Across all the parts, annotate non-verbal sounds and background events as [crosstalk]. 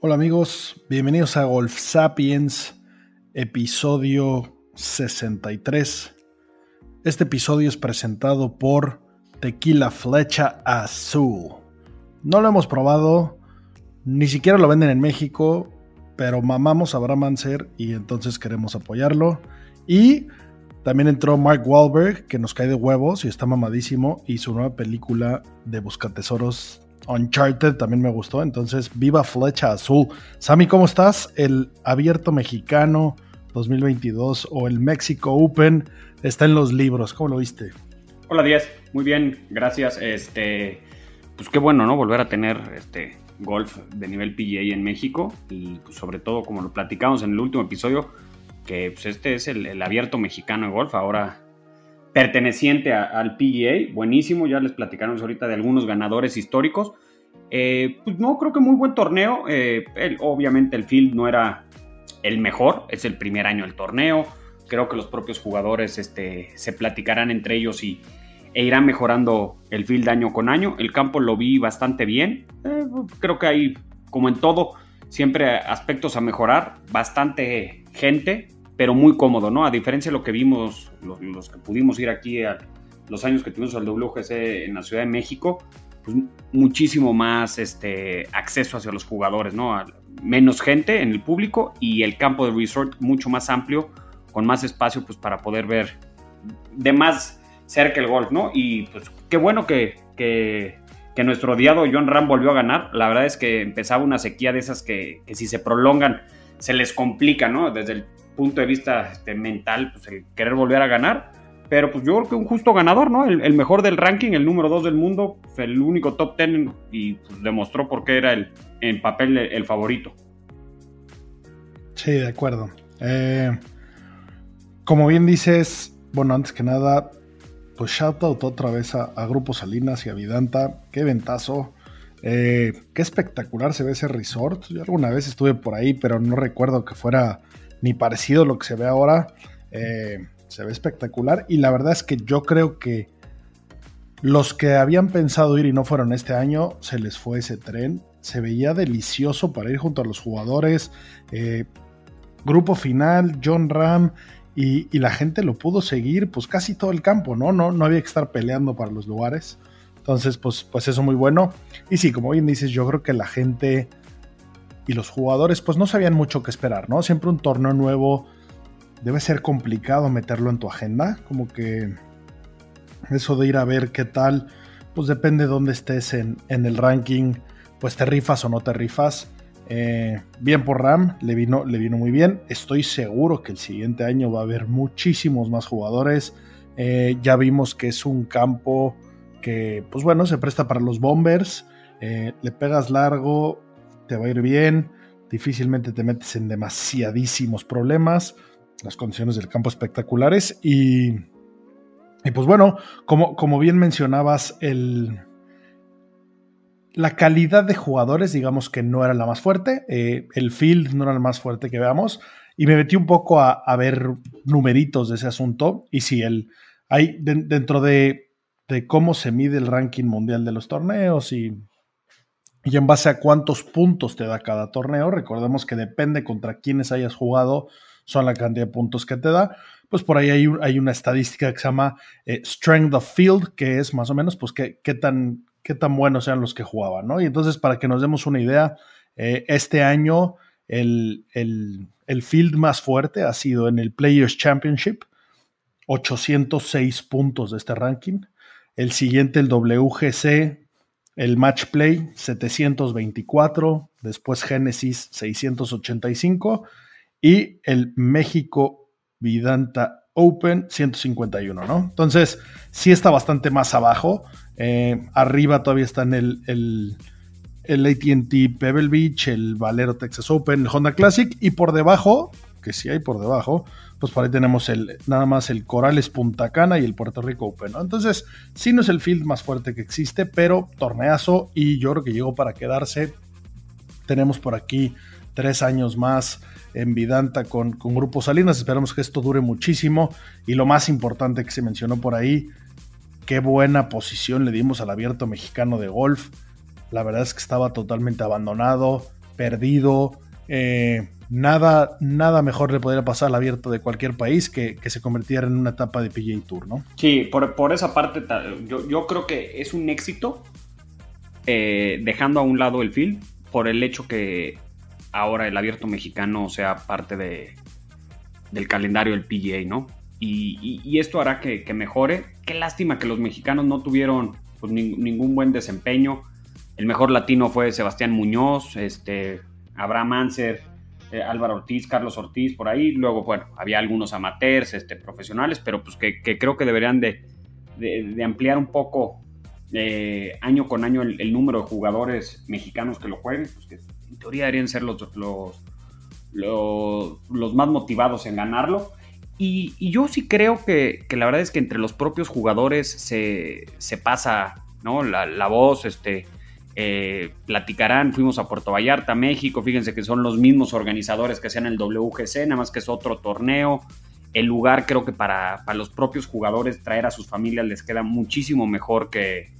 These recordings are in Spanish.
Hola amigos, bienvenidos a Golf Sapiens, episodio 63. Este episodio es presentado por Tequila Flecha Azul. No lo hemos probado, ni siquiera lo venden en México, pero mamamos a Abraham Anser y entonces queremos apoyarlo. Y también entró Mark Wahlberg, que nos cae de huevos y está mamadísimo, y su nueva película de Buscatesoros Uncharted también me gustó, entonces viva Flecha Azul. Sammy, ¿cómo estás? El abierto mexicano 2022 o el Mexico Open está en los libros. ¿Cómo lo viste? Hola Díaz, muy bien, gracias. Este, pues qué bueno, ¿no? Volver a tener este golf de nivel PGA en México y pues, sobre todo, como lo platicamos en el último episodio, que pues, este es el, abierto mexicano de golf, ahora perteneciente al PGA, buenísimo, ya les platicamos ahorita de algunos ganadores históricos. Eh, pues no, creo que muy buen torneo. Eh, obviamente el field no era el mejor, es el primer año del torneo creo que los propios jugadores este, se platicarán entre ellos y, e irán mejorando el field año con año. El campo lo vi bastante bien. Eh, creo que hay, como en todo, siempre aspectos a mejorar. Bastante gente, pero muy cómodo, ¿no? A diferencia de lo que vimos, los, que pudimos ir aquí los años que tuvimos al WGC en la Ciudad de México, pues muchísimo más este, acceso hacia los jugadores, ¿no? Menos gente en el público y el campo de resort mucho más amplio con más espacio pues para poder ver de más cerca el golf, ¿no? Y pues qué bueno que, que, nuestro odiado John Ram volvió a ganar. La verdad es que empezaba una sequía de esas que, si se prolongan se les complica, ¿no? Desde el punto de vista este, mental, pues el querer volver a ganar. Pero pues yo creo que un justo ganador, ¿no? El, mejor del ranking, el número 2 del mundo, el único top 10 y pues, demostró por qué era el, en papel el, favorito. Sí, de acuerdo. Eh, como bien dices, bueno, antes que nada, pues shout out otra vez a, Grupo Salinas y a Vidanta. Qué ventazo. Eh, qué espectacular se ve ese resort. Yo alguna vez estuve por ahí, pero no recuerdo que fuera ni parecido a lo que se ve ahora. Eh, se ve espectacular. Y la verdad es que yo creo que los que habían pensado ir y no fueron este año, se les fue ese tren. Se veía delicioso para ir junto a los jugadores. Eh, grupo final, John Ram y, la gente lo pudo seguir pues casi todo el campo, ¿no? No, no había que estar peleando para los lugares. Entonces, pues, pues eso muy bueno. Y sí, como bien dices, yo creo que la gente y los jugadores pues no sabían mucho qué esperar, ¿no? Siempre un torneo nuevo debe ser complicado meterlo en tu agenda, como que eso de ir a ver qué tal, pues depende de dónde estés en, en el ranking, pues te rifas o no te rifas. Eh, bien por Ram, le vino, le vino muy bien. Estoy seguro que el siguiente año va a haber muchísimos más jugadores. Eh, ya vimos que es un campo que, pues bueno, se presta para los bombers. Eh, le pegas largo, te va a ir bien. Difícilmente te metes en demasiadísimos problemas. Las condiciones del campo espectaculares. Y, y pues bueno, como, como bien mencionabas, el, la calidad de jugadores, digamos que no era la más fuerte, eh, el field no era el más fuerte que veamos, y me metí un poco a, ver numeritos de ese asunto, y si el, hay dentro de, de, cómo se mide el ranking mundial de los torneos y, y en base a cuántos puntos te da cada torneo, recordemos que depende contra quienes hayas jugado, son la cantidad de puntos que te da, pues por ahí hay, una estadística que se llama eh, Strength of Field, que es más o menos pues qué, tan qué tan buenos sean los que jugaban, ¿no? Y entonces, para que nos demos una idea, eh, este año el, field más fuerte ha sido en el Players Championship, 806 puntos de este ranking. El siguiente, el WGC, el Match Play, 724. Después Genesis, 685. Y el México Vidanta Open 151, ¿no? Entonces, sí está bastante más abajo. Eh, arriba todavía están el, el, el ATT Pebble Beach, el Valero Texas Open, el Honda Classic. Y por debajo, que sí hay por debajo, pues por ahí tenemos el, nada más el Corales Punta Cana y el Puerto Rico Open. Entonces, sí no es el field más fuerte que existe, pero torneazo y yo creo que llegó para quedarse. Tenemos por aquí tres años más en Vidanta con, con Grupo Salinas. Esperamos que esto dure muchísimo. Y lo más importante que se mencionó por ahí, qué buena posición le dimos al abierto mexicano de golf. La verdad es que estaba totalmente abandonado, perdido. Eh, nada, nada mejor le podría pasar al abierto de cualquier país que, que se convirtiera en una etapa de PGA Tour, ¿no? Sí, por, por esa parte yo, yo, creo que es un éxito eh, dejando a un lado el field por el hecho que ahora el abierto mexicano sea parte de, del calendario del PGA, ¿no? Y, esto hará que, mejore. Qué lástima que los mexicanos no tuvieron pues, ningún buen desempeño. El mejor latino fue Sebastián Muñoz, este, Abraham Anser, eh, Álvaro Ortiz, Carlos Ortiz, por ahí. Luego, bueno, había algunos amateurs, este, profesionales, pero pues que, creo que deberían de, ampliar un poco eh, año con año el, número de jugadores mexicanos que lo jueguen, pues en teoría deberían ser los, los, más motivados en ganarlo. Y, yo sí creo que, la verdad es que entre los propios jugadores se, pasa ¿no? la, voz, este, eh, platicarán, fuimos a Puerto Vallarta, México, fíjense que son los mismos organizadores que hacían el WGC, nada más que es otro torneo. El lugar creo que para, los propios jugadores traer a sus familias les queda muchísimo mejor que,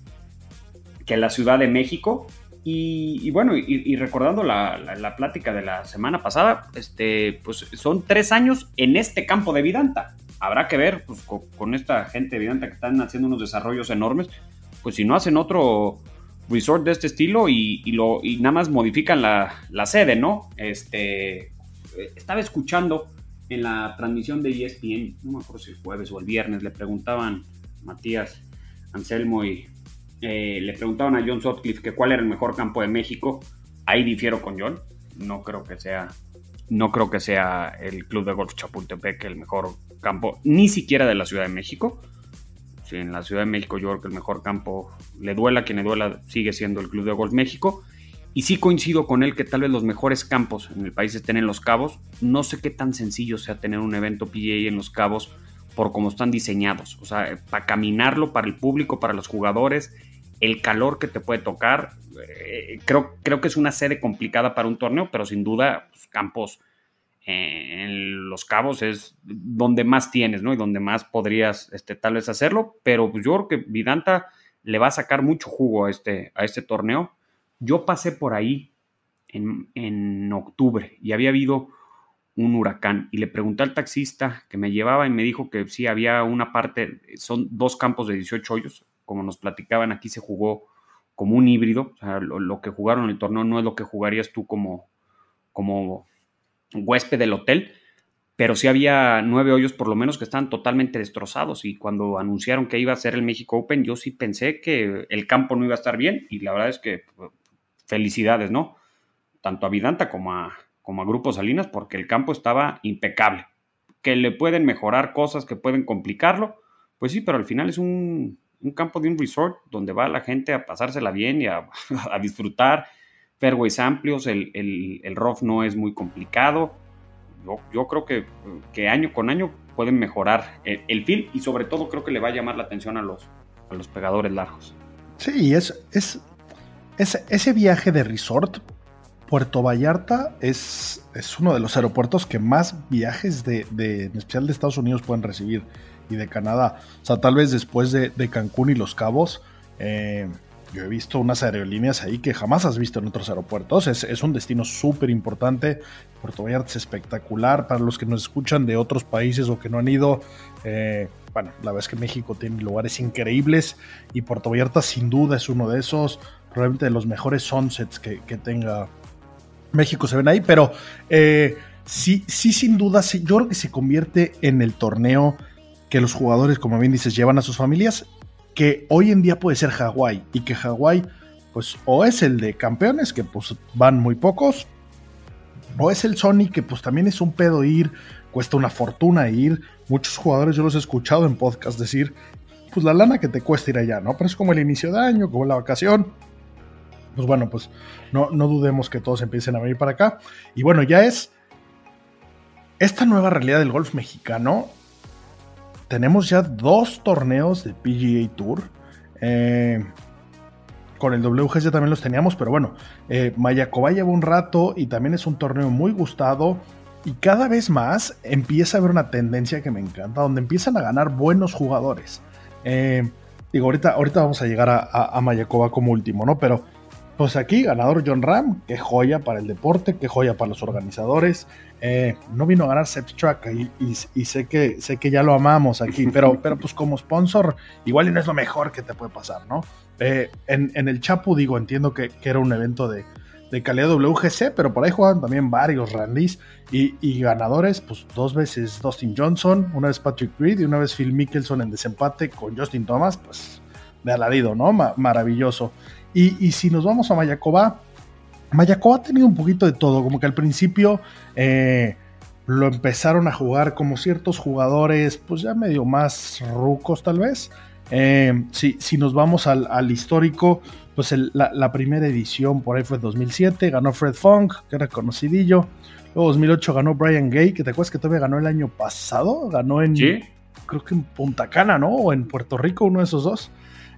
que la Ciudad de México. Y, bueno, y, recordando la, plática de la semana pasada, este, pues son tres años en este campo de Vidanta. Habrá que ver pues, con, esta gente de Vidanta que están haciendo unos desarrollos enormes, pues si no hacen otro resort de este estilo y, lo, y nada más modifican la, sede, ¿no? Este, estaba escuchando en la transmisión de ESPN, no me acuerdo si el jueves o el viernes, le preguntaban Matías, Anselmo y, eh, le preguntaban a John Sutcliffe que cuál era el mejor campo de México. Ahí difiero con John. No creo que sea, no creo que sea el Club de Golf Chapultepec el mejor campo, ni siquiera de la Ciudad de México. En la Ciudad de México yo creo que el mejor campo, le duela quien le duela, sigue siendo el Club de Golf México. Y sí coincido con él que tal vez los mejores campos en el país estén en Los Cabos. No sé qué tan sencillo sea tener un evento PGA en Los Cabos por cómo están diseñados. O sea, para caminarlo, para el público, para los jugadores, el calor que te puede tocar. Eh, creo, creo que es una sede complicada para un torneo, pero sin duda, pues, Campos en Los Cabos es donde más tienes, ¿no? Y donde más podrías este, tal vez hacerlo. Pero pues, yo creo que Vidanta le va a sacar mucho jugo a este, a este torneo. Yo pasé por ahí en, en octubre y había habido un huracán y le pregunté al taxista que me llevaba y me dijo que sí había una parte, son dos campos de 18 hoyos, como nos platicaban, aquí se jugó como un híbrido, o sea, lo, que jugaron en el torneo no es lo que jugarías tú como, como huésped del hotel, pero sí había nueve hoyos por lo menos que estaban totalmente destrozados y cuando anunciaron que iba a ser el México Open, yo sí pensé que el campo no iba a estar bien y la verdad es que felicidades, ¿no? Tanto a Vidanta como a, como a Grupo Salinas porque el campo estaba impecable. Que le pueden mejorar cosas, que pueden complicarlo, pues sí, pero al final es un, un campo de un resort donde va la gente a pasársela bien y a, [laughs] disfrutar. Fairways amplios, el, el, rough no es muy complicado. Yo, creo que, que, año con año pueden mejorar el, el, feel y sobre todo creo que le va a llamar la atención a los, a los pegadores largos. Sí, es, es ese, ese viaje de resort, Puerto Vallarta es, es uno de los aeropuertos que más viajes de, de, en especial de Estados Unidos pueden recibir y de Canadá. O sea, tal vez después de, de Cancún y Los Cabos, eh, yo he visto unas aerolíneas ahí que jamás has visto en otros aeropuertos. Es, es un destino súper importante. Puerto Vallarta es espectacular. Para los que nos escuchan de otros países o que no han ido, eh, bueno, la verdad es que México tiene lugares increíbles y Puerto Vallarta sin duda es uno de esos. Probablemente de los mejores sunsets que, tenga México se ven ahí, pero eh, sí, sí, sin duda, yo creo que se convierte en el torneo que los jugadores, como bien dices, llevan a sus familias que hoy en día puede ser Hawái y que Hawái pues o es el de campeones que pues van muy pocos o es el Sony que pues también es un pedo ir, cuesta una fortuna ir, muchos jugadores yo los he escuchado en podcast decir pues la lana que te cuesta ir allá, ¿no? Pero es como el inicio de año, como la vacación. Pues bueno, pues no, no dudemos que todos empiecen a venir para acá. Y bueno, ya es esta nueva realidad del golf mexicano tenemos ya dos torneos de PGA Tour. Eh, con el WGC también los teníamos, pero bueno, eh, Mayacoba lleva un rato y también es un torneo muy gustado. Y cada vez más empieza a haber una tendencia que me encanta, donde empiezan a ganar buenos jugadores. Eh, digo, ahorita, ahorita vamos a llegar a, a, Mayacoba como último, ¿no? Pero pues aquí, ganador John Ram, qué joya para el deporte, qué joya para los organizadores. Eh, no vino a ganar Sepstrack y, y, y, sé, que, sé que ya lo amamos aquí, [laughs] pero, pero pues como sponsor, igual y no es lo mejor que te puede pasar, ¿no? Eh, en, en, el Chapu, digo, entiendo que, que era un evento de, de, calidad WGC, pero por ahí juegan también varios Randys y, y, ganadores, pues dos veces Dustin Johnson, una vez Patrick Reed y una vez Phil Mickelson en desempate con Justin Thomas, pues de alarido, ¿no? Ma maravilloso. Y, y, si nos vamos a Mayacoba, Mayacoba ha tenido un poquito de todo, como que al principio eh, lo empezaron a jugar como ciertos jugadores, pues ya medio más rucos tal vez. Eh, si, si, nos vamos al, al histórico, pues el, la, la, primera edición por ahí fue 2007, ganó Fred Funk, que era conocidillo. Luego 2008 ganó Brian Gay, que te acuerdas que todavía ganó el año pasado, ganó en, ¿Sí? creo que en Punta Cana, ¿no? O en Puerto Rico, uno de esos dos.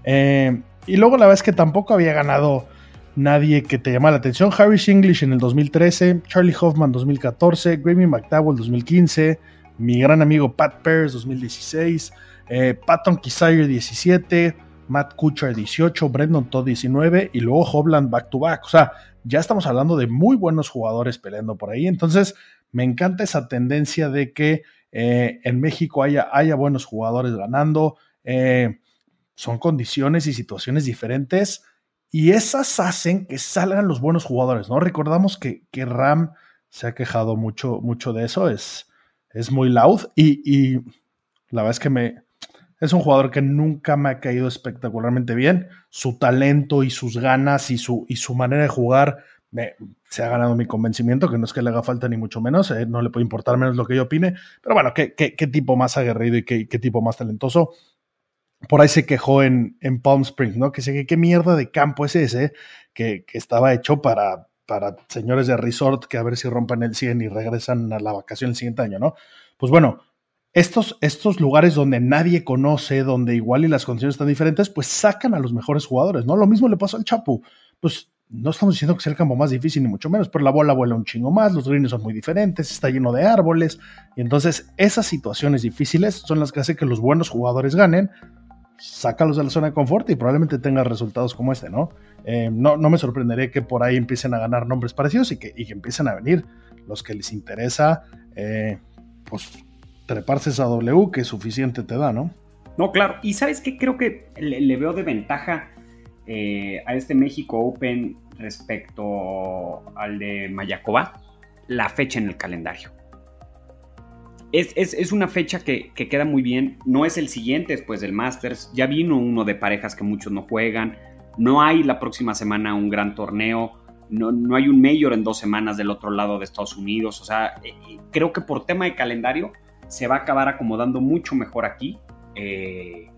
Eh, y luego la verdad es que tampoco había ganado nadie que te llamara la atención. Harris English en el 2013, Charlie Hoffman 2014, Grammy McDowell 2015, mi gran amigo Pat Pears 2016, eh, Patton Kisire 17, Matt Kuchar 18, Brendan Todd 19 y luego Hovland back to back. O sea, ya estamos hablando de muy buenos jugadores peleando por ahí. Entonces, me encanta esa tendencia de que eh, en México haya, haya, buenos jugadores ganando. Eh, son condiciones y situaciones diferentes y esas hacen que salgan los buenos jugadores, ¿no? Recordamos que, que Ram se ha quejado mucho, mucho de eso, es, es muy loud y, y, la verdad es que me, es un jugador que nunca me ha caído espectacularmente bien, su talento y sus ganas y su, y su manera de jugar me, se ha ganado mi convencimiento, que no es que le haga falta ni mucho menos, eh, no le puede importar menos lo que yo opine, pero bueno, qué, qué, qué tipo más aguerrido y qué, qué tipo más talentoso por ahí se quejó en, en Palm Springs, ¿no? Que sé qué mierda de campo es ese, que, que, estaba hecho para, para señores de resort que a ver si rompan el 100 y regresan a la vacación el siguiente año, ¿no? Pues bueno, estos, estos lugares donde nadie conoce, donde igual y las condiciones están diferentes, pues sacan a los mejores jugadores, ¿no? Lo mismo le pasó al Chapu. Pues no estamos diciendo que sea el campo más difícil, ni mucho menos, pero la bola vuela un chingo más, los greens son muy diferentes, está lleno de árboles, y entonces esas situaciones difíciles son las que hacen que los buenos jugadores ganen, sácalos de la zona de confort y probablemente tengas resultados como este, ¿no? Eh, no, no me sorprendería que por ahí empiecen a ganar nombres parecidos y que, y que empiecen a venir los que les interesa, eh, pues treparse esa W que suficiente te da, ¿no? No, claro. Y sabes qué creo que le, le veo de ventaja eh, a este México Open respecto al de Mayacoba, la fecha en el calendario. Es, es, es, una fecha que, que, queda muy bien. No es el siguiente después del Masters. Ya vino uno de parejas que muchos no juegan. No hay la próxima semana un gran torneo. No, no hay un mayor en dos semanas del otro lado de Estados Unidos. O sea, eh, creo que por tema de calendario se va a acabar acomodando mucho mejor aquí. Eh,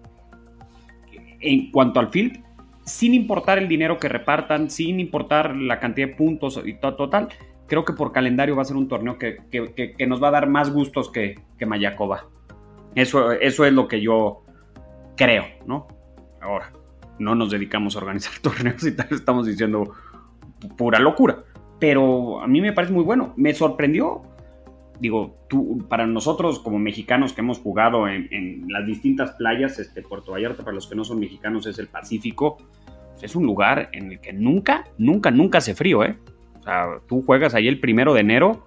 en cuanto al field, sin importar el dinero que repartan, sin importar la cantidad de puntos y todo total creo que por calendario va a ser un torneo que, que, que, que nos va a dar más gustos que, Mayacoba. Eso, eso es lo que yo creo, ¿no? Ahora, no nos dedicamos a organizar [laughs] torneos y tal, estamos diciendo pura locura. Pero a mí me parece muy bueno. Me sorprendió. Digo, tú, para nosotros como mexicanos que hemos jugado en, las distintas playas, este, Puerto Vallarta, para los que no son mexicanos, es el Pacífico. Es un lugar en el que nunca, nunca, nunca hace frío, ¿eh? O sea, tú juegas ahí el primero de enero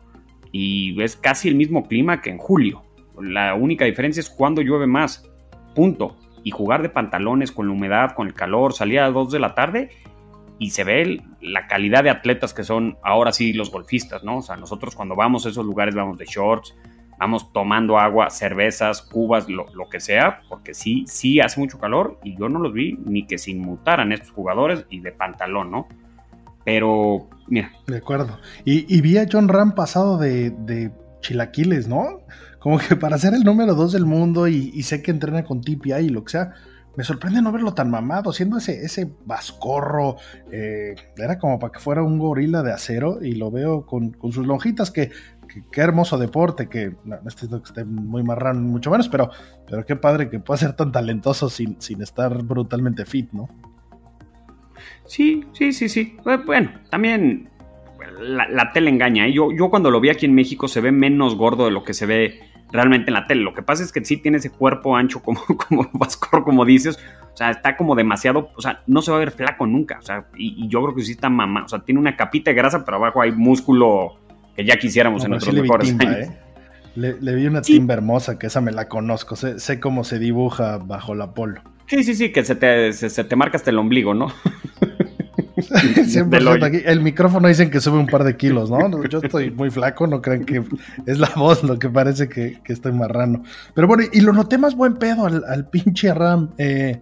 y ves casi el mismo clima que en julio. La única diferencia es cuando llueve más. Punto. Y jugar de pantalones con la humedad, con el calor, salir a las 2 de la tarde y se ve la calidad de atletas que son ahora sí los golfistas, ¿no? O sea, nosotros cuando vamos a esos lugares vamos de shorts, vamos tomando agua, cervezas, cubas, lo, que sea, porque sí, sí hace mucho calor y yo no los vi ni que se inmutaran estos jugadores y de pantalón, ¿no? Pero, mira. De acuerdo. Y, vi a John Ram pasado de, chilaquiles, ¿no? Como que para ser el número dos del mundo y, y sé que entrena con TPI y lo que sea, me sorprende no verlo tan mamado, siendo ese, ese vascorro, eh, era como para que fuera un gorila de acero y lo veo con, sus lonjitas, que, hermoso deporte, que no, estoy que esté muy marrano, mucho menos, pero, pero qué padre que pueda ser tan talentoso sin, sin estar brutalmente fit, ¿no? Sí, sí, sí, sí. Bueno, también la, tele engaña. ¿eh? Yo, yo cuando lo vi aquí en México se ve menos gordo de lo que se ve realmente en la tele. Lo que pasa es que sí tiene ese cuerpo ancho como, [laughs] como Vascor, como dices. O sea, está como demasiado, o sea, no se va a ver flaco nunca. O sea, y, yo creo que sí está mamá. O sea, tiene una capita de grasa, pero abajo hay músculo que ya quisiéramos en nuestros mejores ¿eh? le, vi una timba hermosa, que esa me la conozco. Sé, sé, cómo se dibuja bajo la polo. Sí, sí, sí, que se te, se te marca hasta el ombligo, ¿no? [laughs] [laughs] aquí. El micrófono dicen que sube un par de kilos, ¿no? Yo estoy muy flaco, no crean que es la voz lo que parece que, estoy marrano. Pero bueno, y lo noté más buen pedo al, pinche Ram. Eh,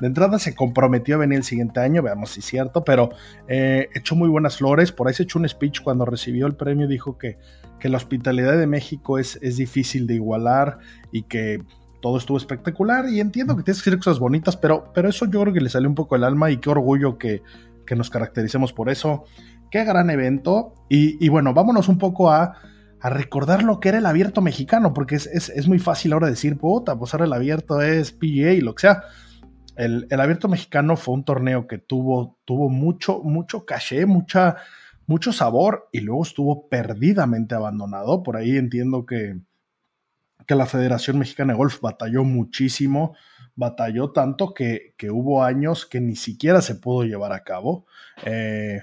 de entrada se comprometió a venir el siguiente año, veamos si es cierto, pero eh, echó muy buenas flores. Por ahí se echó un speech cuando recibió el premio, dijo que, que la hospitalidad de México es, es difícil de igualar y que todo estuvo espectacular y entiendo que tienes que decir cosas bonitas, pero, pero eso yo creo que le salió un poco el alma y qué orgullo que, que nos caractericemos por eso. Qué gran evento. Y, bueno, vámonos un poco a, recordar lo que era el abierto mexicano, porque es, muy fácil ahora decir, puta, pues el abierto es PGA y lo que sea. El, abierto mexicano fue un torneo que tuvo, tuvo mucho, mucho caché, mucha, mucho sabor y luego estuvo perdidamente abandonado. Por ahí entiendo que, que la Federación Mexicana de Golf batalló muchísimo batalló tanto que, hubo años que ni siquiera se pudo llevar a cabo. Eh,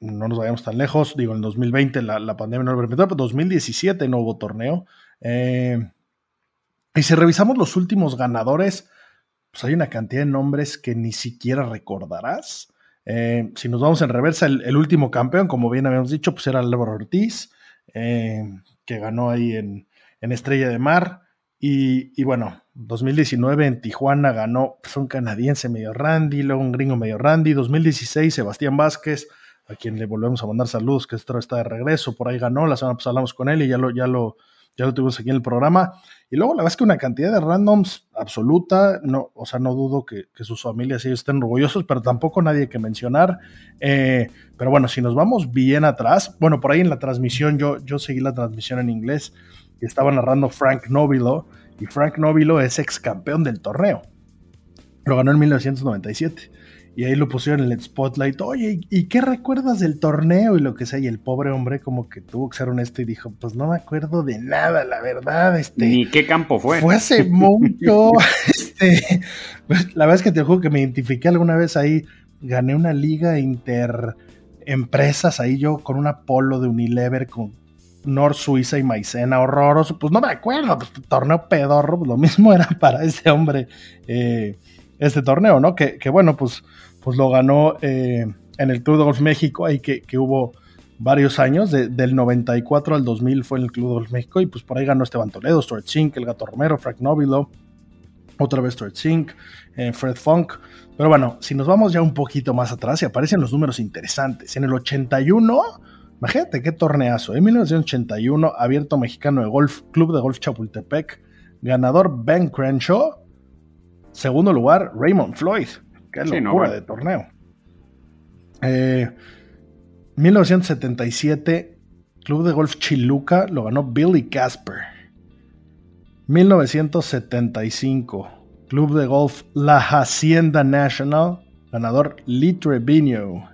no nos vayamos tan lejos, digo, en 2020 la, pandemia no lo permitió, pero en 2017 no hubo torneo. Eh, y si revisamos los últimos ganadores, pues hay una cantidad de nombres que ni siquiera recordarás. Eh, si nos vamos en reversa, el, último campeón, como bien habíamos dicho, pues era Álvaro Ortiz, que ganó ahí en, en Estrella de Mar. Y, bueno, 2019 en Tijuana ganó pues, un canadiense medio Randy, luego un gringo medio Randy. 2016 Sebastián Vázquez, a quien le volvemos a mandar saludos, que está de regreso, por ahí ganó. La semana pasada hablamos con él y ya lo, ya lo, ya lo tuvimos aquí en el programa. Y luego la verdad es que una cantidad de randoms absoluta, no, o sea, no dudo que, sus familias ellos estén orgullosos, pero tampoco nadie que mencionar. Eh, pero bueno, si nos vamos bien atrás, bueno, por ahí en la transmisión, yo, yo seguí la transmisión en inglés y estaba narrando Frank Nobilo, y Frank Nobilo es ex campeón del torneo. Lo ganó en 1997. Y ahí lo pusieron en el spotlight. Oye, ¿y qué recuerdas del torneo? Y lo que sea. Y el pobre hombre, como que tuvo que ser honesto y dijo: Pues no me acuerdo de nada, la verdad. Este, Ni qué campo fue. Fue hace [laughs] mucho. [laughs] este, la verdad es que te juro que me identifiqué alguna vez ahí. Gané una liga inter empresas ahí yo con una polo de Unilever con North Suiza y Maicena, horroroso. Pues no me acuerdo, pues, torneo pedorro, pues lo mismo [laughs] era para ese hombre eh, este torneo, ¿no? Que, bueno, pues, pues lo ganó eh, en el Club de Golf México, ahí que, hubo varios años, del 94 al 2000 fue en el Club de Golf México, y pues por ahí ganó Esteban Toledo, Stuart Zink, El Gato Romero, Frank Nobilo, otra vez Stuart Zink, eh, Fred Funk. Pero bueno, si nos vamos ya un poquito más atrás, y aparecen los números interesantes. En el 81 Imagínate qué torneazo. En 1981, Abierto Mexicano de Golf, Club de Golf Chapultepec. Ganador Ben Crenshaw. Segundo lugar, Raymond Floyd. Qué locura de torneo. 1977, eh, Club de Golf Chiluca lo ganó Billy Casper. 1975, Club de Golf La Hacienda National, ganador Lee Treviño.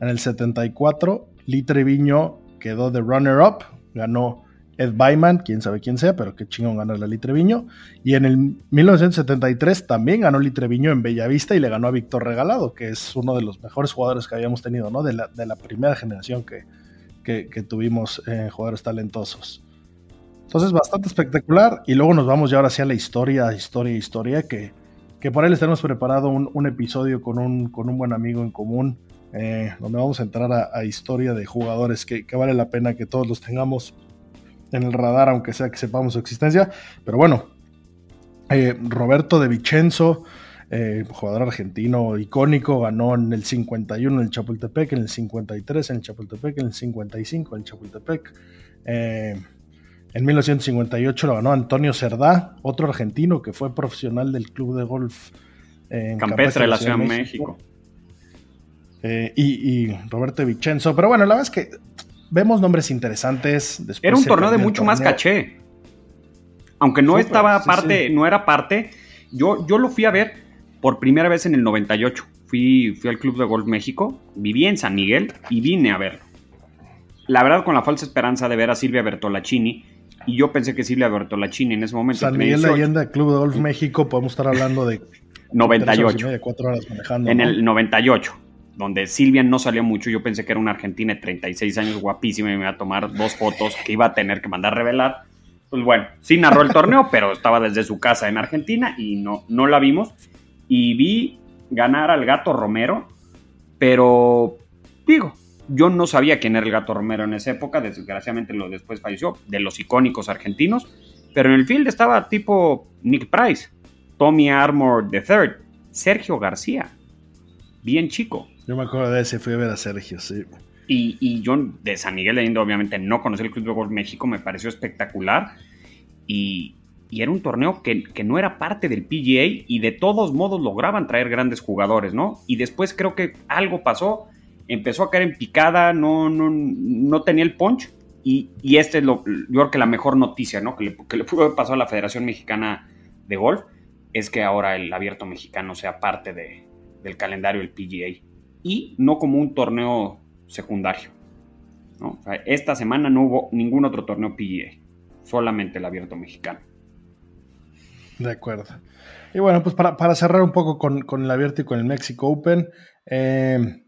En el 74, Lee Treviño quedó de runner-up, ganó Ed Byman, quién sabe quién sea, pero qué chingón ganarle a Lee Treviño. Y en el 1973 también ganó Lee Treviño en Bellavista y le ganó a Víctor Regalado, que es uno de los mejores jugadores que habíamos tenido, ¿no? De la, la primera generación que, que, tuvimos eh, jugadores talentosos. Entonces, bastante espectacular. Y luego nos vamos ya ahora hacia la historia, historia, historia, que, que por ahí les tenemos preparado un, episodio con un, con un buen amigo en común, eh, donde vamos a entrar a, historia de jugadores que, que, vale la pena que todos los tengamos en el radar, aunque sea que sepamos su existencia. Pero bueno, eh, Roberto de Vicenzo, eh, jugador argentino icónico, ganó en el 51 en el Chapultepec, en el 53 en el Chapultepec, en el 55 en el Chapultepec. Eh, en 1958 lo ganó Antonio Cerdá, otro argentino que fue profesional del club de golf en Campestre de la Ciudad de México. Y, Roberto de Vicenzo. Pero bueno, la verdad es que vemos nombres interesantes. era un torneo de mucho más caché. Aunque no estaba parte, no era parte. Yo, yo lo fui a ver por primera vez en el 98. Fui, fui al Club de Golf México, viví en San Miguel y vine a verlo. La verdad, con la falsa esperanza de ver a Silvia Bertolacini. Y yo pensé que Silvia Bertolacini en ese momento. San Miguel Leyenda, Club de Golf México, podemos estar hablando de [laughs] 98. horas manejando, en el 98 donde Silvia no salió mucho. Yo pensé que era una argentina de 36 años, guapísima, y me iba a tomar dos fotos que iba a tener que mandar revelar. Pues bueno, sí narró el torneo, [laughs] pero estaba desde su casa en Argentina y no, no la vimos. Y vi ganar al gato Romero, pero digo, yo no sabía quién era el gato Romero en esa época, desgraciadamente lo después falleció, de los icónicos argentinos, pero en el field estaba tipo Nick Price, Tommy Armour III, Sergio García, bien chico. Yo me acuerdo de ese, fui a ver a Sergio, sí. Y, y yo de San Miguel de Indo, obviamente no conocí el Club de Golf México, me pareció espectacular. Y, y era un torneo que, que, no era parte del PGA y de todos modos lograban traer grandes jugadores, ¿no? Y después creo que algo pasó, empezó a caer en picada, no, no, no tenía el punch. Y, y este es lo, yo creo que la mejor noticia, ¿no? Que le, que le pudo haber pasado a la Federación Mexicana de Golf es que ahora el abierto mexicano sea parte de, del calendario del PGA y no como un torneo secundario. esta semana no hubo ningún otro torneo PGA, solamente el abierto mexicano. De acuerdo. Y bueno, pues para, cerrar un poco con, el abierto y con el Mexico Open, eh,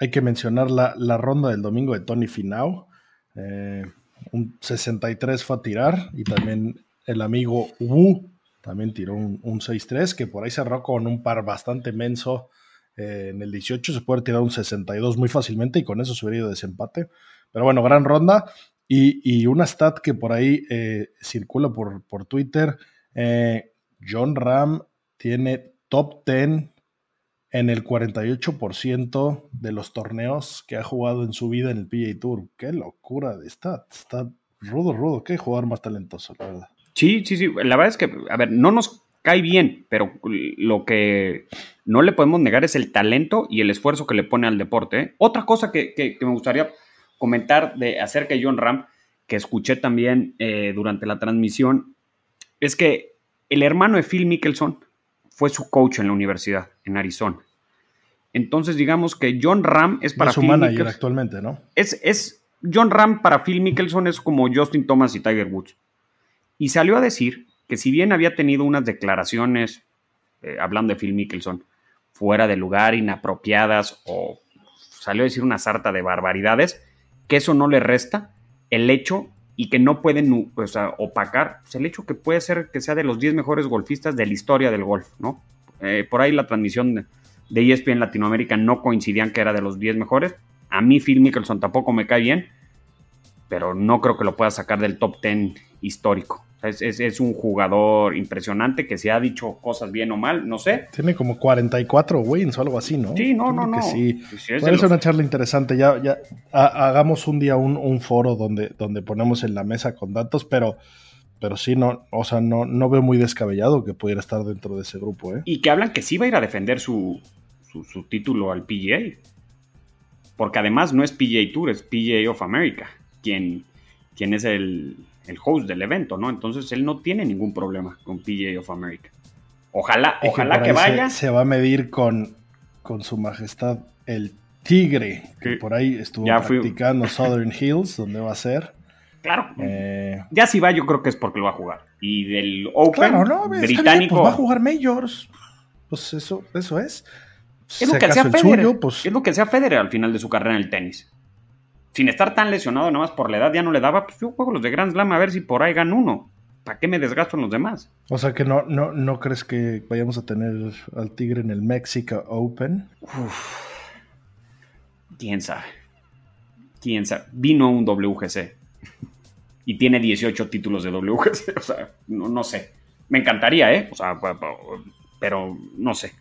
hay que mencionar la, ronda del domingo de Tony Finau. Eh, un 63 fue a tirar y también el amigo Wu también tiró un, un 6-3 que por ahí cerró con un par bastante menso eh, en el 18 se puede tirar un 62 muy fácilmente y con eso se hubiera ido desempate. Pero bueno, gran ronda. Y, una stat que por ahí eh, circula por, por Twitter. Eh, John Ram tiene top 10 en el 48% de los torneos que ha jugado en su vida en el PGA Tour. Qué locura de stat. Está rudo, rudo. Qué jugador más talentoso, la verdad. Sí, sí, sí. La verdad es que, a ver, no nos cae bien, pero lo que no le podemos negar es el talento y el esfuerzo que le pone al deporte. ¿eh? Otra cosa que, me gustaría comentar de, acerca de John Ram, que escuché también eh, durante la transmisión, es que el hermano de Phil Mickelson fue su coach en la universidad, en Arizona. Entonces, digamos que John Ram es para es su manager actualmente, ¿no? Es, es, John Ram para Phil Mickelson es como Justin Thomas y Tiger Woods. Y salió a decir que si bien había tenido unas declaraciones, eh, hablando de Phil Mickelson, fuera de lugar, inapropiadas o salió a decir una sarta de barbaridades, que eso no le resta el hecho y que no pueden opacar el hecho que puede ser que sea de los 10 mejores golfistas de la historia del golf, ¿no? Eh, por ahí la transmisión de, de ESPN Latinoamérica no coincidían que era de los 10 mejores. A mí Phil Mickelson tampoco me cae bien, pero no creo que lo pueda sacar del top 10 histórico. Es, un jugador impresionante que se ha dicho cosas bien o mal, no sé. Tiene como 44 wins o algo así, ¿no? Sí, no, no, no. sí. Puede ser una charla interesante. Ya, ya hagamos un día un, foro donde, donde ponemos en la mesa con datos, pero, pero sí, no, o sea, no, no veo muy descabellado que pudiera estar dentro de ese grupo, ¿eh? Y que hablan que sí va a ir a defender su, su título al PGA. Porque además no es PGA Tour, es PGA of America, quien, quien es el el host del evento, ¿no? Entonces él no tiene ningún problema con PGA of America. Ojalá, ojalá que, se- vaya. Se, va a medir con, con su majestad el Tigre, que por ahí estuvo Ya fui- practicando [laughs] Southern Hills, donde va a ser. Claro. Eh, Ya si va, yo creo que es porque lo va a jugar. Y del Open claro, no, británico. pues va a jugar Majors. Pues eso, eso es. es lo que hacía el Federer. suyo, pues Es lo que hacía Federer al final de su carrera en el tenis. Sin estar tan lesionado, nada más por la edad ya no le daba. Pues yo juego los de Grand Slam a ver si por ahí gano uno. ¿Para qué me desgasto en los demás? O sea que no, no, no crees que vayamos a tener al Tigre en el Mexico Open. ¿Quién sabe? ¿Quién sabe? Vino un WGC. [laughs] Y tiene 18 títulos de WGC. [laughs] O sea, no, no sé. Me encantaría, ¿eh? O sea, pero no sé.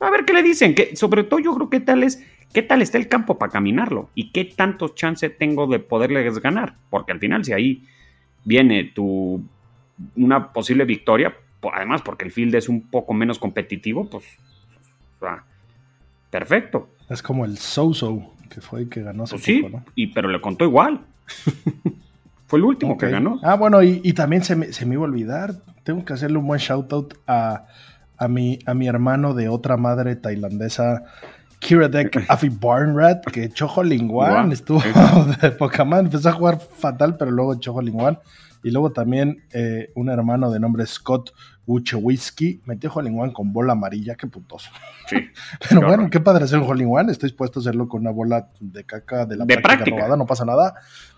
A ver qué le dicen. Que, sobre todo yo creo que tal es... ¿Qué tal está el campo para caminarlo? ¿Y qué tanto chance tengo de poderles ganar? Porque al final, si ahí viene tu una posible victoria, además porque el field es un poco menos competitivo, pues o sea, perfecto. Es como el Soso, que fue el que ganó hace Pues sí, poco, ¿no? y, pero le contó igual. [laughs] Fue el último que ganó. Ah, bueno, y, y también se me, se me iba a olvidar. Tengo que hacerle un buen shout out a, a, mi, a mi hermano de otra madre tailandesa, Kiradek Afi Barnrat, que echó Holinguan. Guau, Estuvo [laughs] de poca madre. Empezó a jugar fatal, pero luego echó Holinguan. Y luego también eh, un hermano de nombre Scott Wuchewski metió Holinguan con bola amarilla. Qué putoso. Sí. [laughs] Pero Qué bueno, qué padre hacer un one. Estoy dispuesto a hacerlo con una bola de caca de la De práctica, práctica. robada, no pasa nada.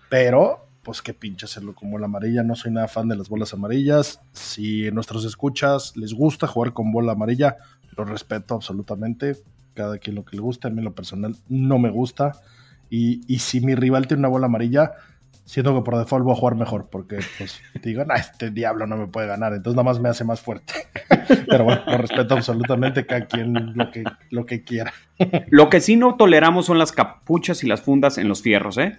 Pero, pues qué pinche hacerlo con bola amarilla. No soy nada fan de las bolas amarillas. Si nuestros escuchas les gusta jugar con bola amarilla, lo respeto absolutamente. Cada quien lo que le guste. A mí en lo personal no me gusta. Y, y si mi rival tiene una bola amarilla, siento que por default voy a jugar mejor. Porque, pues, [laughs] digo, nah, este diablo no me puede ganar. Entonces nada más me hace más fuerte. [laughs] Pero bueno, lo respeto absolutamente cada quien lo que, lo que quiera. [laughs] Lo que sí no toleramos son las capuchas y las fundas en los fierros, ¿eh?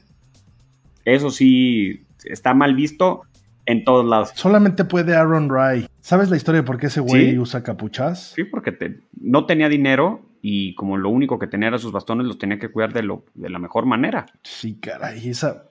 Eso sí está mal visto en todos lados. Solamente puede Aaron Rai. ¿Sabes la historia de por qué ese güey Sí. usa capuchas? Sí, porque te- no tenía dinero y como lo único que tenía era sus bastones, los tenía que cuidar de, lo, de la mejor manera. Sí, caray, esa.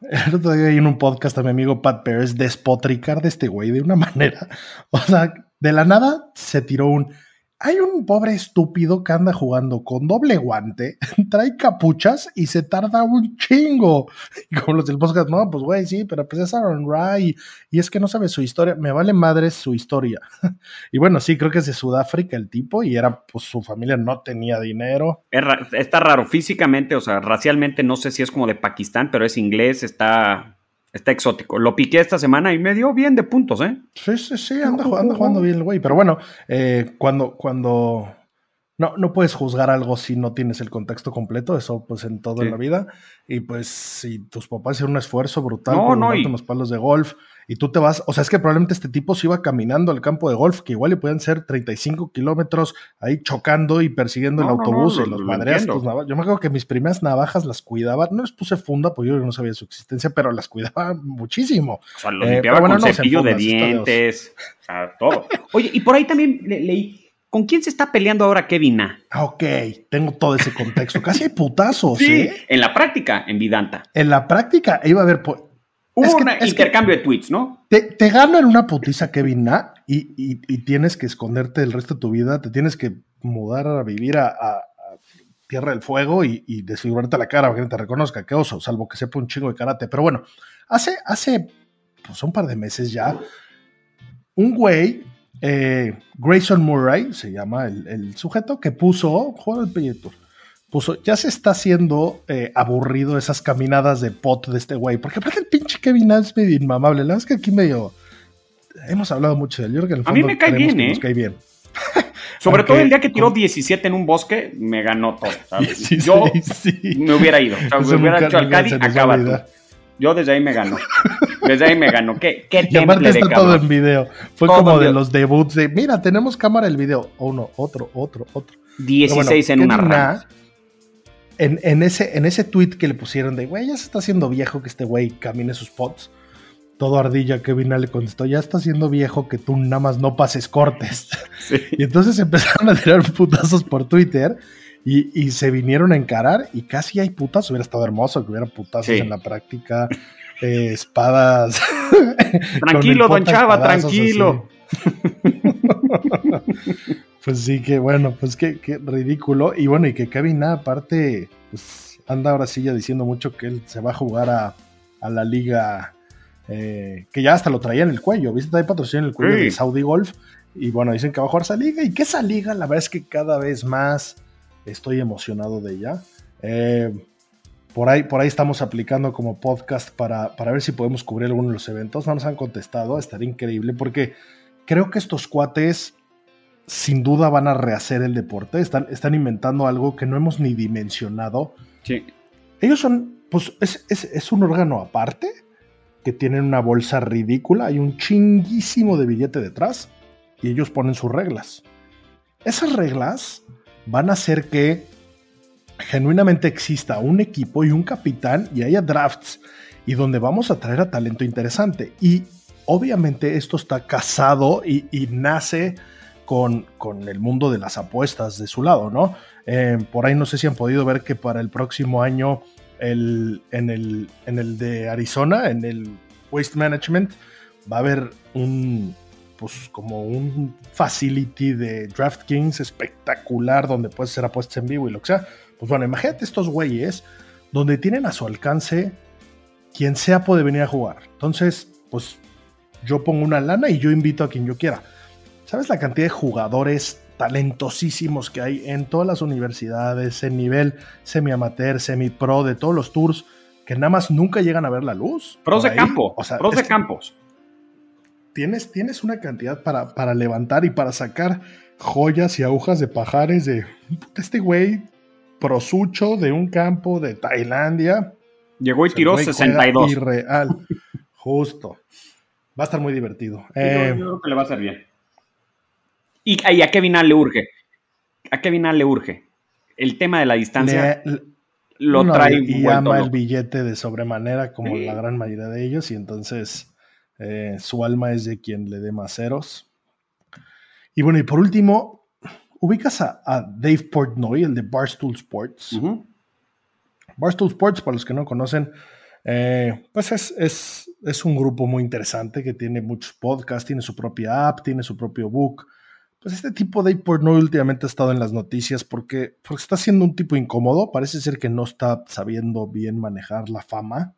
En un podcast a mi amigo Pat Pérez despotricar de este güey de una [laughs] manera. O sea, de la nada se tiró un. Hay un pobre estúpido que anda jugando con doble guante, [laughs] trae capuchas y se tarda un chingo. Y como los del podcast, no, pues güey, sí, pero pues es Aaron Rai. Y es que no sabe su historia. Me vale madre su historia. [laughs] Y bueno, sí, creo que es de Sudáfrica el tipo y era, pues su familia no tenía dinero. Está raro físicamente, o sea, racialmente no sé si es como de Pakistán, pero es inglés, está, está exótico. Lo piqué esta semana y me dio bien de puntos, ¿eh? Sí, sí, sí, anda, ju- anda jugando bien el güey. Pero bueno, eh, cuando, cuando no, no puedes juzgar algo si no tienes el contexto completo, eso pues en todo en Sí. la vida. Y pues si tus papás hicieron un esfuerzo brutal No, por no, y- unos palos de golf y tú te vas, o sea, es que probablemente este tipo se iba caminando al campo de golf, que igual le pueden ser 35 kilómetros ahí chocando y persiguiendo No, el autobús y lo- los lo madreas. Yo me acuerdo que mis primeras navajas las cuidaba, no les puse funda porque yo no sabía su existencia, pero las cuidaba muchísimo. O sea, lo Eh, limpiaba pero bueno, con no, se cepillo de dientes, o sea, todo. Oye, y por ahí también le- leí, ¿con quién se está peleando ahora Kevin Na? Ah, Ok, tengo todo ese contexto. Casi hay putazos, Sí, ¿eh? en la práctica, en Vidanta. En la práctica iba a haber. Hubo Es que- un intercambio de tweets, ¿no? Te, te gana en una putiza Kevin Na y, y- y tienes que esconderte el resto de tu vida. Te tienes que mudar a vivir a, a- a Tierra del Fuego y, y desfigurarte la cara para que no te reconozca. Qué oso, salvo que sepa un chingo de karate. Pero bueno, hace, hace pues, un par de meses ya, un güey, eh, Grayson Murray, se llama el, el sujeto, que puso, juega el puso, ya se está haciendo eh, aburrido esas caminadas de pot de este güey, porque aparte el pinche Kevin es medio inmamable, la verdad es que aquí medio, hemos hablado mucho de él, yo creo que en el A mí me cae bien, ¿eh? nos cae bien. [laughs] Sobre Aunque- todo el día que tiró 17 en un bosque, me ganó todo. [laughs] Yo sí, me hubiera ido. O sea, me hubiera dicho al Cádiz, acaba. Yo desde ahí me ganó. [laughs] Desde ahí me ganó. ¿Qué, qué Y aparte de está todo en video. Fue Todo como de los debuts de, mira, tenemos cámara el video. Uno, otro, otro, otro. Pero 16 bueno, en una. Na, En, en ese, en ese tweet que le pusieron de, güey, ya se está haciendo viejo que este güey camine sus pots. Todo ardilla, Kevin le contestó, ya está haciendo viejo que tú nada más no pases cortes. [laughs] Y entonces empezaron a tirar putazos por Twitter y, y se vinieron a encarar y casi hay putas. Hubiera estado hermoso que hubiera putazos Sí. en la práctica, [laughs] eh, espadas [laughs] tranquilo, don Chava, tranquilo. [laughs] pues sí, que bueno, pues qué, ridículo. Y bueno, y que Kevin aparte, pues anda ahora sí ya diciendo mucho que él se va a jugar a, la liga eh, que ya hasta lo traía en el cuello. ¿Viste? Hay patrocinio en el cuello de Saudi Golf. Y bueno, dicen que va a jugar esa liga. Y que esa liga, la verdad es que cada vez más estoy emocionado de ella. Eh, por ahí, por ahí estamos aplicando como podcast para, para ver si podemos cubrir alguno de los eventos. No nos han contestado, estaría increíble porque creo que estos cuates sin duda van a rehacer el deporte. Están, están inventando algo que no hemos ni dimensionado. Sí. Ellos son, pues es, es un órgano aparte que tienen una bolsa ridícula. Hay un chinguísimo de billete detrás y ellos ponen sus reglas. Esas reglas van a hacer que genuinamente exista un equipo y un capitán y haya drafts y donde vamos a traer a talento interesante. Y obviamente esto está casado y, nace con, con, el mundo de las apuestas de su lado, ¿no? Eh, por ahí no sé si han podido ver que para el próximo año el, en, el, en el de Arizona, en el Waste Management, va a haber un, pues como un facility de DraftKings espectacular donde puedes hacer apuestas en vivo y lo que sea. Pues bueno, imagínate estos güeyes donde tienen a su alcance quien sea puede venir a jugar. Entonces, pues yo pongo una lana y yo invito a quien yo quiera. ¿Sabes la cantidad de jugadores talentosísimos que hay en todas las universidades, en nivel semi-amateur, semi-pro, de todos los tours, que nada más nunca llegan a ver la luz? Pros de campo, o sea, pros de campos tienes, tienes una cantidad para, para levantar y para sacar joyas y agujas de pajares de este güey prosucho de un campo de Tailandia. Llegó y tiró 62. Irreal. Justo. Va a estar muy divertido. yo, eh, creo que le va a ser bien. Y, a Kevin le urge. A Kevin le urge. El tema de la distancia lo trae. Y ama el billete de sobremanera, como la gran mayoría de ellos, y entonces eh, su alma es de quien le dé más ceros. Y bueno, y por último, ubicas a, Dave Portnoy, el de Barstool Sports. Barstool Sports, para los que no conocen, eh, pues es, es, un grupo muy interesante que tiene muchos podcasts, tiene su propia app, tiene su propio book. Pues este tipo Dave Portnoy últimamente ha estado en las noticias porque, porque está siendo un tipo incómodo. Parece ser que no está sabiendo bien manejar la fama.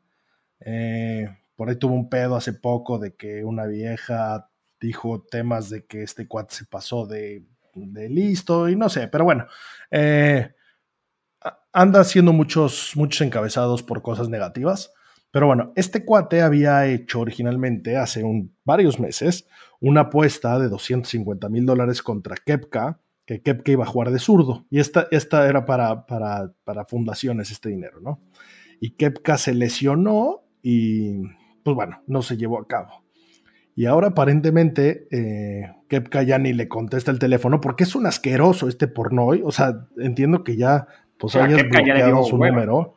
Eh, por ahí tuvo un pedo hace poco de que una vieja dijo temas de que este cuate se pasó de, listo y no sé, pero bueno, eh, anda haciendo muchos, muchos encabezados por cosas negativas. Pero bueno, este cuate había hecho originalmente hace un, varios meses una apuesta de 250 mil dólares contra Kepka, que Kepka iba a jugar de zurdo. Y esta, esta era para, para, para fundaciones, este dinero, ¿no? Y Kepka se lesionó y pues bueno, no se llevó a cabo. Y ahora aparentemente eh, Kepka ya ni le contesta el teléfono porque es un asqueroso este pornoy. O sea, entiendo que ya pues hayas bloqueado su número.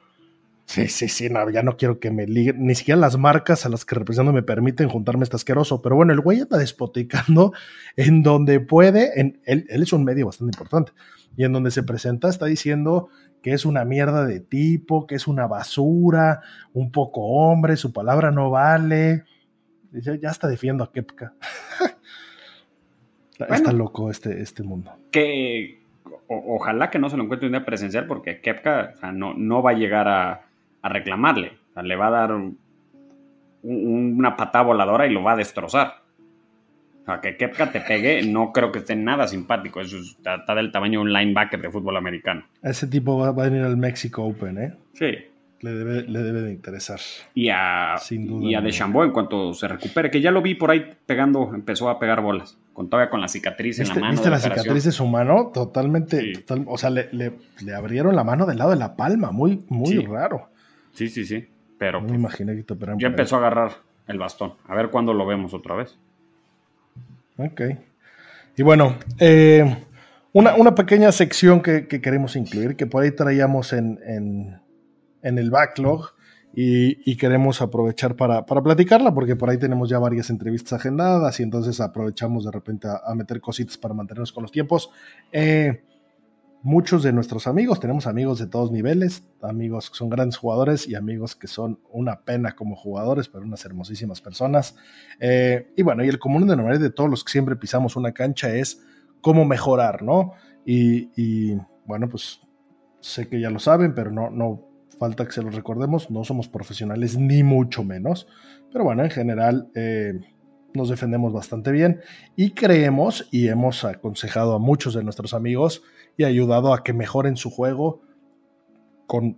Sí, sí, sí, ya no quiero que me liguen, ni siquiera las marcas a las que represento me permiten juntarme este asqueroso, pero bueno, el güey está despoticando [laughs] en donde puede, en, él, él, es un medio bastante importante, y en donde se presenta está diciendo que es una mierda de tipo, que es una basura, un poco hombre, su palabra no vale. Ya, está defiendo a Kepka. [laughs] está loco este, este mundo. Que ojalá que no se lo encuentre un día presencial porque Kepka no, no va a llegar a, reclamarle. le va a dar una patada voladora y lo va a destrozar. A que Kepka te pegue, no creo que esté nada simpático. Eso está, del tamaño de un linebacker de fútbol americano. Ese tipo va, a venir al Mexico Open, ¿eh? Sí. Le debe, le debe de interesar. Y a, Sin duda y a en cuanto se recupere, que ya lo vi por ahí pegando, empezó a pegar bolas. Con todavía con la cicatriz en la mano. ¿Viste la, cicatriz de su mano? Totalmente. o sea, le, le, abrieron la mano del lado de la palma. Muy, muy raro. Sí, sí, sí. Pero. No me imaginé que te Ya empezó a agarrar el bastón. A ver cuándo lo vemos otra vez. Ok. Y bueno, eh, una, pequeña sección que, queremos incluir, que por ahí traíamos en, el backlog y, queremos aprovechar para, platicarla, porque por ahí tenemos ya varias entrevistas agendadas y entonces aprovechamos de repente a, meter cositas para mantenernos con los tiempos. Eh, muchos de nuestros amigos, tenemos amigos de todos niveles, amigos que son grandes jugadores y amigos que son una pena como jugadores, pero unas hermosísimas personas. Eh, y bueno, y el común denominador de todos los que siempre pisamos una cancha es cómo mejorar, ¿no? Y, bueno, pues sé que ya lo saben, pero no, no falta que se lo recordemos, no somos profesionales ni mucho menos, pero bueno, en general... Eh, nos defendemos bastante bien y creemos y hemos aconsejado a muchos de nuestros amigos y ayudado a que mejoren su juego con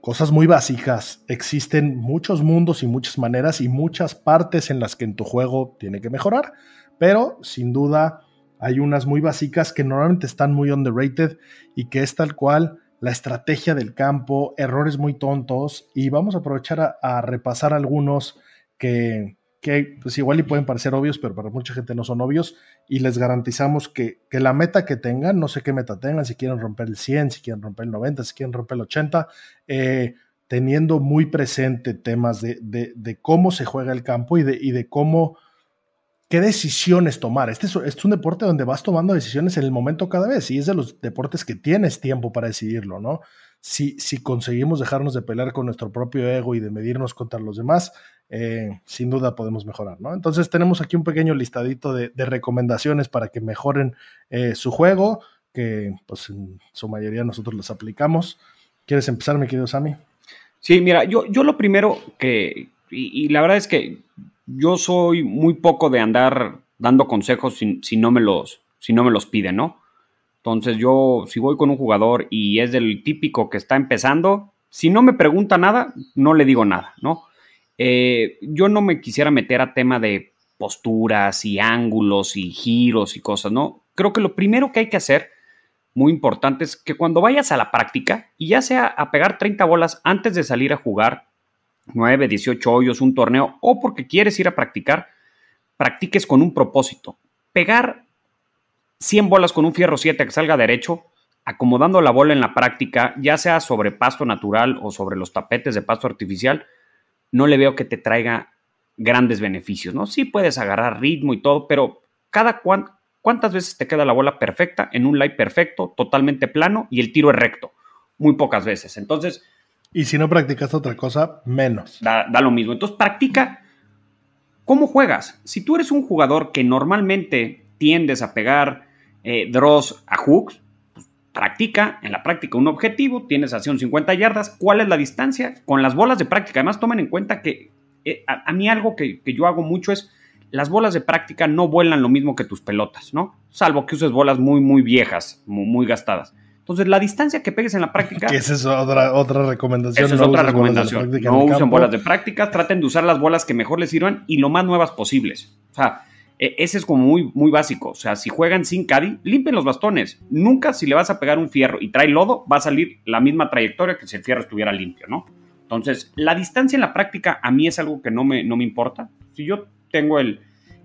cosas muy básicas. Existen muchos mundos y muchas maneras y muchas partes en las que en tu juego tiene que mejorar, pero sin duda hay unas muy básicas que normalmente están muy underrated y que es tal cual la estrategia del campo, errores muy tontos y vamos a aprovechar a, repasar algunos que, que pues igual y pueden parecer obvios, pero para mucha gente no son obvios, y les garantizamos que, la meta que tengan, no sé qué meta tengan, si quieren romper el 100, si quieren romper el 90, si quieren romper el 80, eh, teniendo muy presente temas de, cómo se juega el campo y de, y de cómo, qué decisiones tomar. Este es, este es, un deporte donde vas tomando decisiones en el momento cada vez, y es de los deportes que tienes tiempo para decidirlo, ¿no? Si, si conseguimos dejarnos de pelear con nuestro propio ego y de medirnos contra los demás, eh, sin duda podemos mejorar, ¿no? Entonces tenemos aquí un pequeño listadito de, recomendaciones para que mejoren eh, su juego, que pues en su mayoría nosotros los aplicamos. ¿Quieres empezar, mi querido Sammy? Sí, mira, yo, yo lo primero que, y, la verdad es que yo soy muy poco de andar dando consejos si, no me los, si no me los piden, ¿no? Entonces yo, si voy con un jugador y es del típico que está empezando, si no me pregunta nada, no le digo nada, ¿no? Eh, yo no me quisiera meter a tema de posturas y ángulos y giros y cosas, ¿no? Creo que lo primero que hay que hacer, muy importante, es que cuando vayas a la práctica, y ya sea a pegar 30 bolas antes de salir a jugar 9, 18 hoyos, un torneo, o porque quieres ir a practicar, practiques con un propósito. Pegar 100 bolas con un fierro 7 que salga derecho, acomodando la bola en la práctica, ya sea sobre pasto natural o sobre los tapetes de pasto artificial, no le veo que te traiga grandes beneficios, ¿no? Sí puedes agarrar ritmo y todo, pero cada cuántas veces te queda la bola perfecta en un lie perfecto, totalmente plano y el tiro es recto. Muy pocas veces. Entonces. Y si no practicas otra cosa, menos. Da, lo mismo. Entonces, practica cómo juegas. Si tú eres un jugador que normalmente tiendes a pegar eh, draws a hooks, practica, en la práctica un objetivo, tienes así un 50 yardas, ¿cuál es la distancia? Con las bolas de práctica, además tomen en cuenta que eh, a, mí algo que, yo hago mucho es, las bolas de práctica no vuelan lo mismo que tus pelotas, ¿no? Salvo que uses bolas muy, muy viejas, muy, gastadas. Entonces, la distancia que pegues en la [laughs] práctica. esa es otra, otra recomendación. Esa es otra recomendación. No usen bolas de práctica, traten de usar las bolas que mejor les sirvan y lo más nuevas posibles. O sea, e, ese es como muy, muy básico. O sea, si juegan sin caddy, limpien los bastones. Nunca si le vas a pegar un fierro y trae lodo, va a salir la misma trayectoria que si el fierro estuviera limpio, ¿no? Entonces, la distancia en la práctica a mí es algo que no me, no me importa. Si yo tengo el,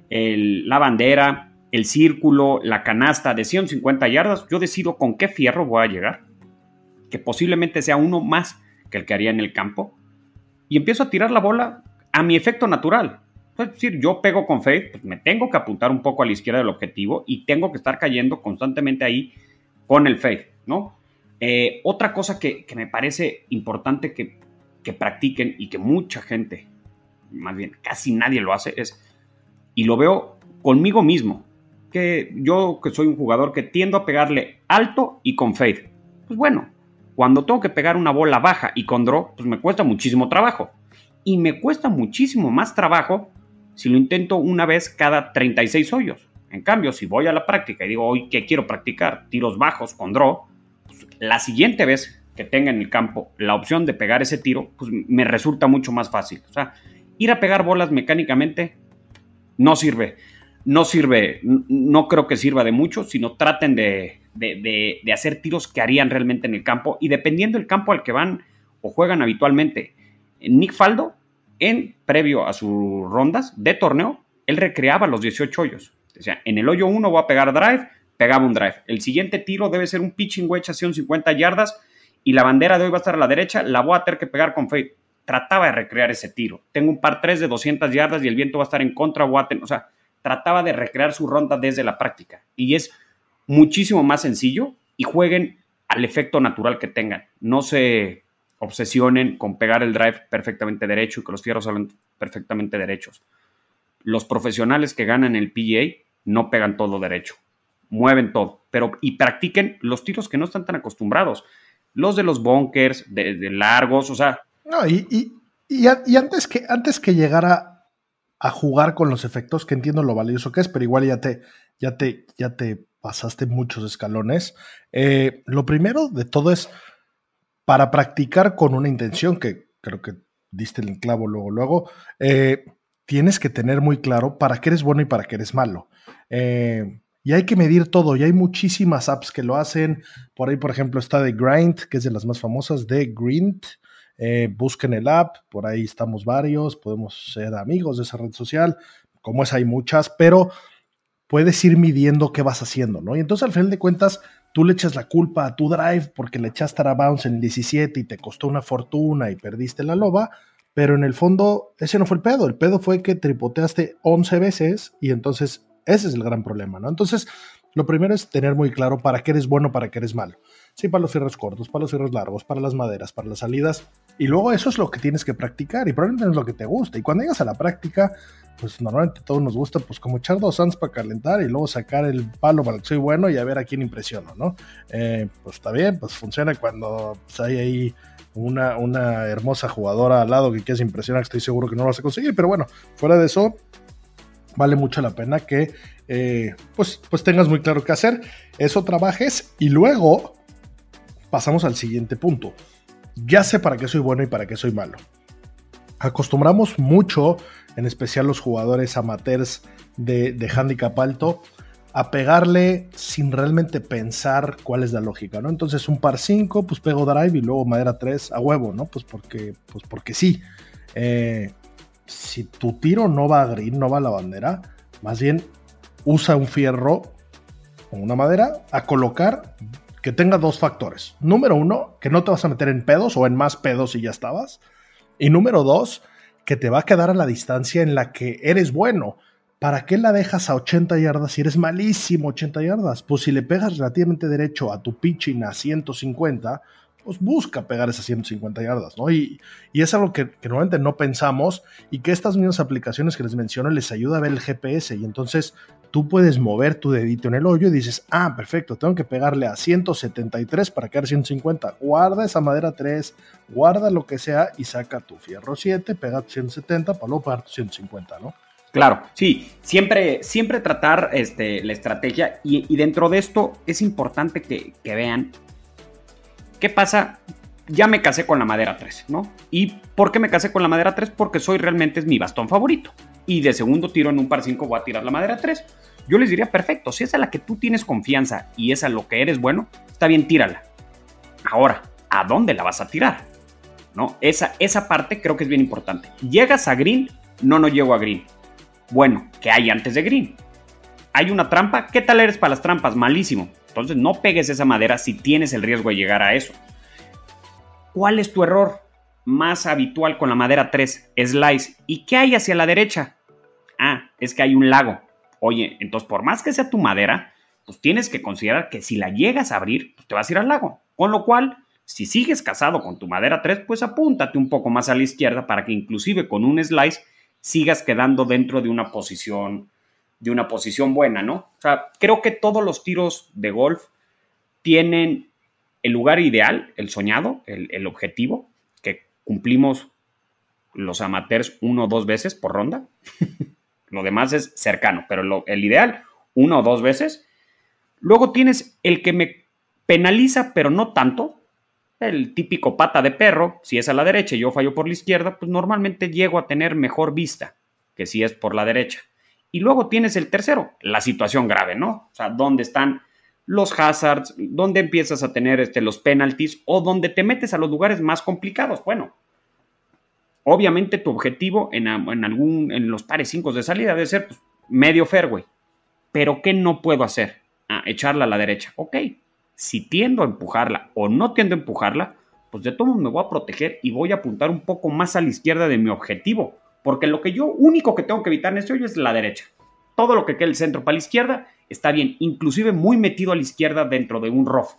la bandera, el círculo, la canasta de 150 yardas, yo decido con qué fierro voy a llegar, que posiblemente sea uno más que el que haría en el campo, y empiezo a tirar la bola a mi efecto natural. Es decir, yo pego con Faith, pues me tengo que apuntar un poco a la izquierda del objetivo y tengo que estar cayendo constantemente ahí con el Faith, ¿no? Eh, otra cosa que, me parece importante que practiquen y que mucha gente, más bien casi nadie lo hace, es, y lo veo conmigo mismo, que yo que soy un jugador que tiendo a pegarle alto y con Faith. Pues bueno, cuando tengo que pegar una bola baja y con draw, pues me cuesta muchísimo trabajo. Y me cuesta muchísimo más trabajo si lo intento una vez cada 36 hoyos. En cambio, si voy a la práctica y digo, hoy que quiero practicar tiros bajos con draw, pues, la siguiente vez que tenga en el campo la opción de pegar ese tiro, pues me resulta mucho más fácil. O sea, ir a pegar bolas mecánicamente no sirve. No sirve, no creo que sirva de mucho, sino traten de, de hacer tiros que harían realmente en el campo y dependiendo del campo al que van o juegan habitualmente. Nick Faldo en previo a sus rondas de torneo, él recreaba los 18 hoyos. O sea, en el hoyo 1 voy a pegar drive, pegaba un drive. El siguiente tiro debe ser un pitching wedge hacia un 50 yardas y la bandera de hoy va a estar a la derecha, la voy a tener que pegar con fade. Trataba de recrear ese tiro. Tengo un par 3 de 200 yardas y el viento va a estar en contra, voy o sea, trataba de recrear su ronda desde la práctica. Y es muchísimo más sencillo y jueguen al efecto natural que tengan. No se obsesionen con pegar el drive perfectamente derecho y que los fierros salen perfectamente derechos. Los profesionales que ganan el PGA no pegan todo derecho, mueven todo, pero y practiquen los tiros que no están tan acostumbrados. Los de los bunkers, de, largos, o sea. No, y, y, antes, que, antes que llegara a jugar con los efectos, que entiendo lo valioso que es, pero igual ya te, ya te, ya te pasaste muchos escalones. Eh, lo primero de todo es para practicar con una intención, que creo que diste el clavo luego, luego, eh, tienes que tener muy claro para qué eres bueno y para qué eres malo. Eh, y hay que medir todo, y hay muchísimas apps que lo hacen. Por ahí, por ejemplo, está The Grind, que es de las más famosas, The Grind. Busquen el app, por ahí estamos varios, podemos ser amigos de esa red social. Como es, hay muchas, pero puedes ir midiendo qué vas haciendo, ¿no? Y entonces al final de cuentas, tú le echas la culpa a tu drive porque le echaste a bounce en el 17 y te costó una fortuna y perdiste la loba, pero en el fondo ese no fue el pedo, el pedo fue que tripoteaste 11 veces y entonces ese es el gran problema, ¿no? Entonces, lo primero es tener muy claro para qué eres bueno, para qué eres malo. Sí, para los fierros cortos, para los fierros largos, para las maderas, para las salidas. Y luego eso es lo que tienes que practicar y probablemente es lo que te gusta. Y cuando llegas a la práctica, pues normalmente todos nos gusta pues como echar dos sans para calentar y luego sacar el palo para que soy bueno y a ver a quién impresiono, ¿no? Eh, pues está bien, pues funciona cuando pues, hay ahí una, una hermosa jugadora al lado que quieres impresionar, estoy seguro que no lo vas a conseguir, pero bueno, fuera de eso, vale mucho la pena que eh, pues, pues tengas muy claro qué hacer, eso trabajes y luego pasamos al siguiente punto. Ya sé para qué soy bueno y para qué soy malo. Acostumbramos mucho en especial los jugadores amateurs de, handicap alto, a pegarle sin realmente pensar cuál es la lógica, ¿no? Entonces un par 5, pues pego drive y luego madera 3 a huevo, ¿no? Pues porque, pues porque sí. Eh, si tu tiro no va a green, no va a la bandera, más bien usa un fierro o una madera a colocar que tenga dos factores. Número uno, que no te vas a meter en pedos o en más pedos si ya estabas. Y número dos, que te va a quedar a la distancia en la que eres bueno. ¿Para qué la dejas a 80 yardas si eres malísimo 80 yardas? Pues si le pegas relativamente derecho a tu pitching a 150, pues busca pegar esas 150 yardas, ¿no? Y, y es algo que, que, normalmente no pensamos y que estas mismas aplicaciones que les menciono les ayuda a ver el GPS y entonces tú puedes mover tu dedito en el hoyo y dices, ah, perfecto, tengo que pegarle a 173 para quedar 150. Guarda esa madera 3, guarda lo que sea y saca tu fierro 7, pega 170 para luego pagar 150, ¿no? Claro, sí, siempre, siempre tratar este, la estrategia y, dentro de esto es importante que, vean ¿Qué pasa? Ya me casé con la madera 3, ¿no? ¿Y por qué me casé con la madera 3? Porque soy realmente mi bastón favorito. Y de segundo tiro en un par 5 voy a tirar la madera 3. Yo les diría, perfecto, si es a la que tú tienes confianza y es a lo que eres bueno, está bien, tírala. Ahora, ¿a dónde la vas a tirar? ¿No? Esa, esa parte creo que es bien importante. ¿Llegas a green? No, no llego a green. Bueno, ¿qué hay antes de green? ¿Hay una trampa? ¿Qué tal eres para las trampas? Malísimo. Entonces no pegues esa madera si tienes el riesgo de llegar a eso. ¿Cuál es tu error más habitual con la madera 3? Slice. ¿Y qué hay hacia la derecha? Ah, es que hay un lago. Oye, entonces por más que sea tu madera, pues tienes que considerar que si la llegas a abrir, pues te vas a ir al lago. Con lo cual, si sigues casado con tu madera 3, pues apúntate un poco más a la izquierda para que inclusive con un slice sigas quedando dentro de una posición de una posición buena, ¿no? O sea, creo que todos los tiros de golf tienen el lugar ideal, el soñado, el, objetivo, cumplimos los amateurs uno o dos veces por ronda. [laughs] lo demás es cercano, pero el ideal, uno o dos veces. Luego tienes el que me penaliza, pero no tanto. El típico pata de perro, si es a la derecha y yo fallo por la izquierda, pues normalmente llego a tener mejor vista que si es por la derecha. Y luego tienes el tercero, la situación grave, ¿no? O sea, ¿dónde están los hazards? ¿Dónde empiezas a tener este, los penalties? ¿O dónde te metes a los lugares más complicados? Bueno, obviamente tu objetivo en, algún, en los pares 5 de salida debe ser pues, medio fairway. Pero ¿qué no puedo hacer? Ah, echarla a la derecha. Ok, si tiendo a empujarla o no tiendo a empujarla, pues de todo me voy a proteger y voy a apuntar un poco más a la izquierda de mi objetivo. Porque lo que yo único que tengo que evitar en este hoyo es la derecha. Todo lo que quede el centro para la izquierda está bien, inclusive muy metido a la izquierda dentro de un rough.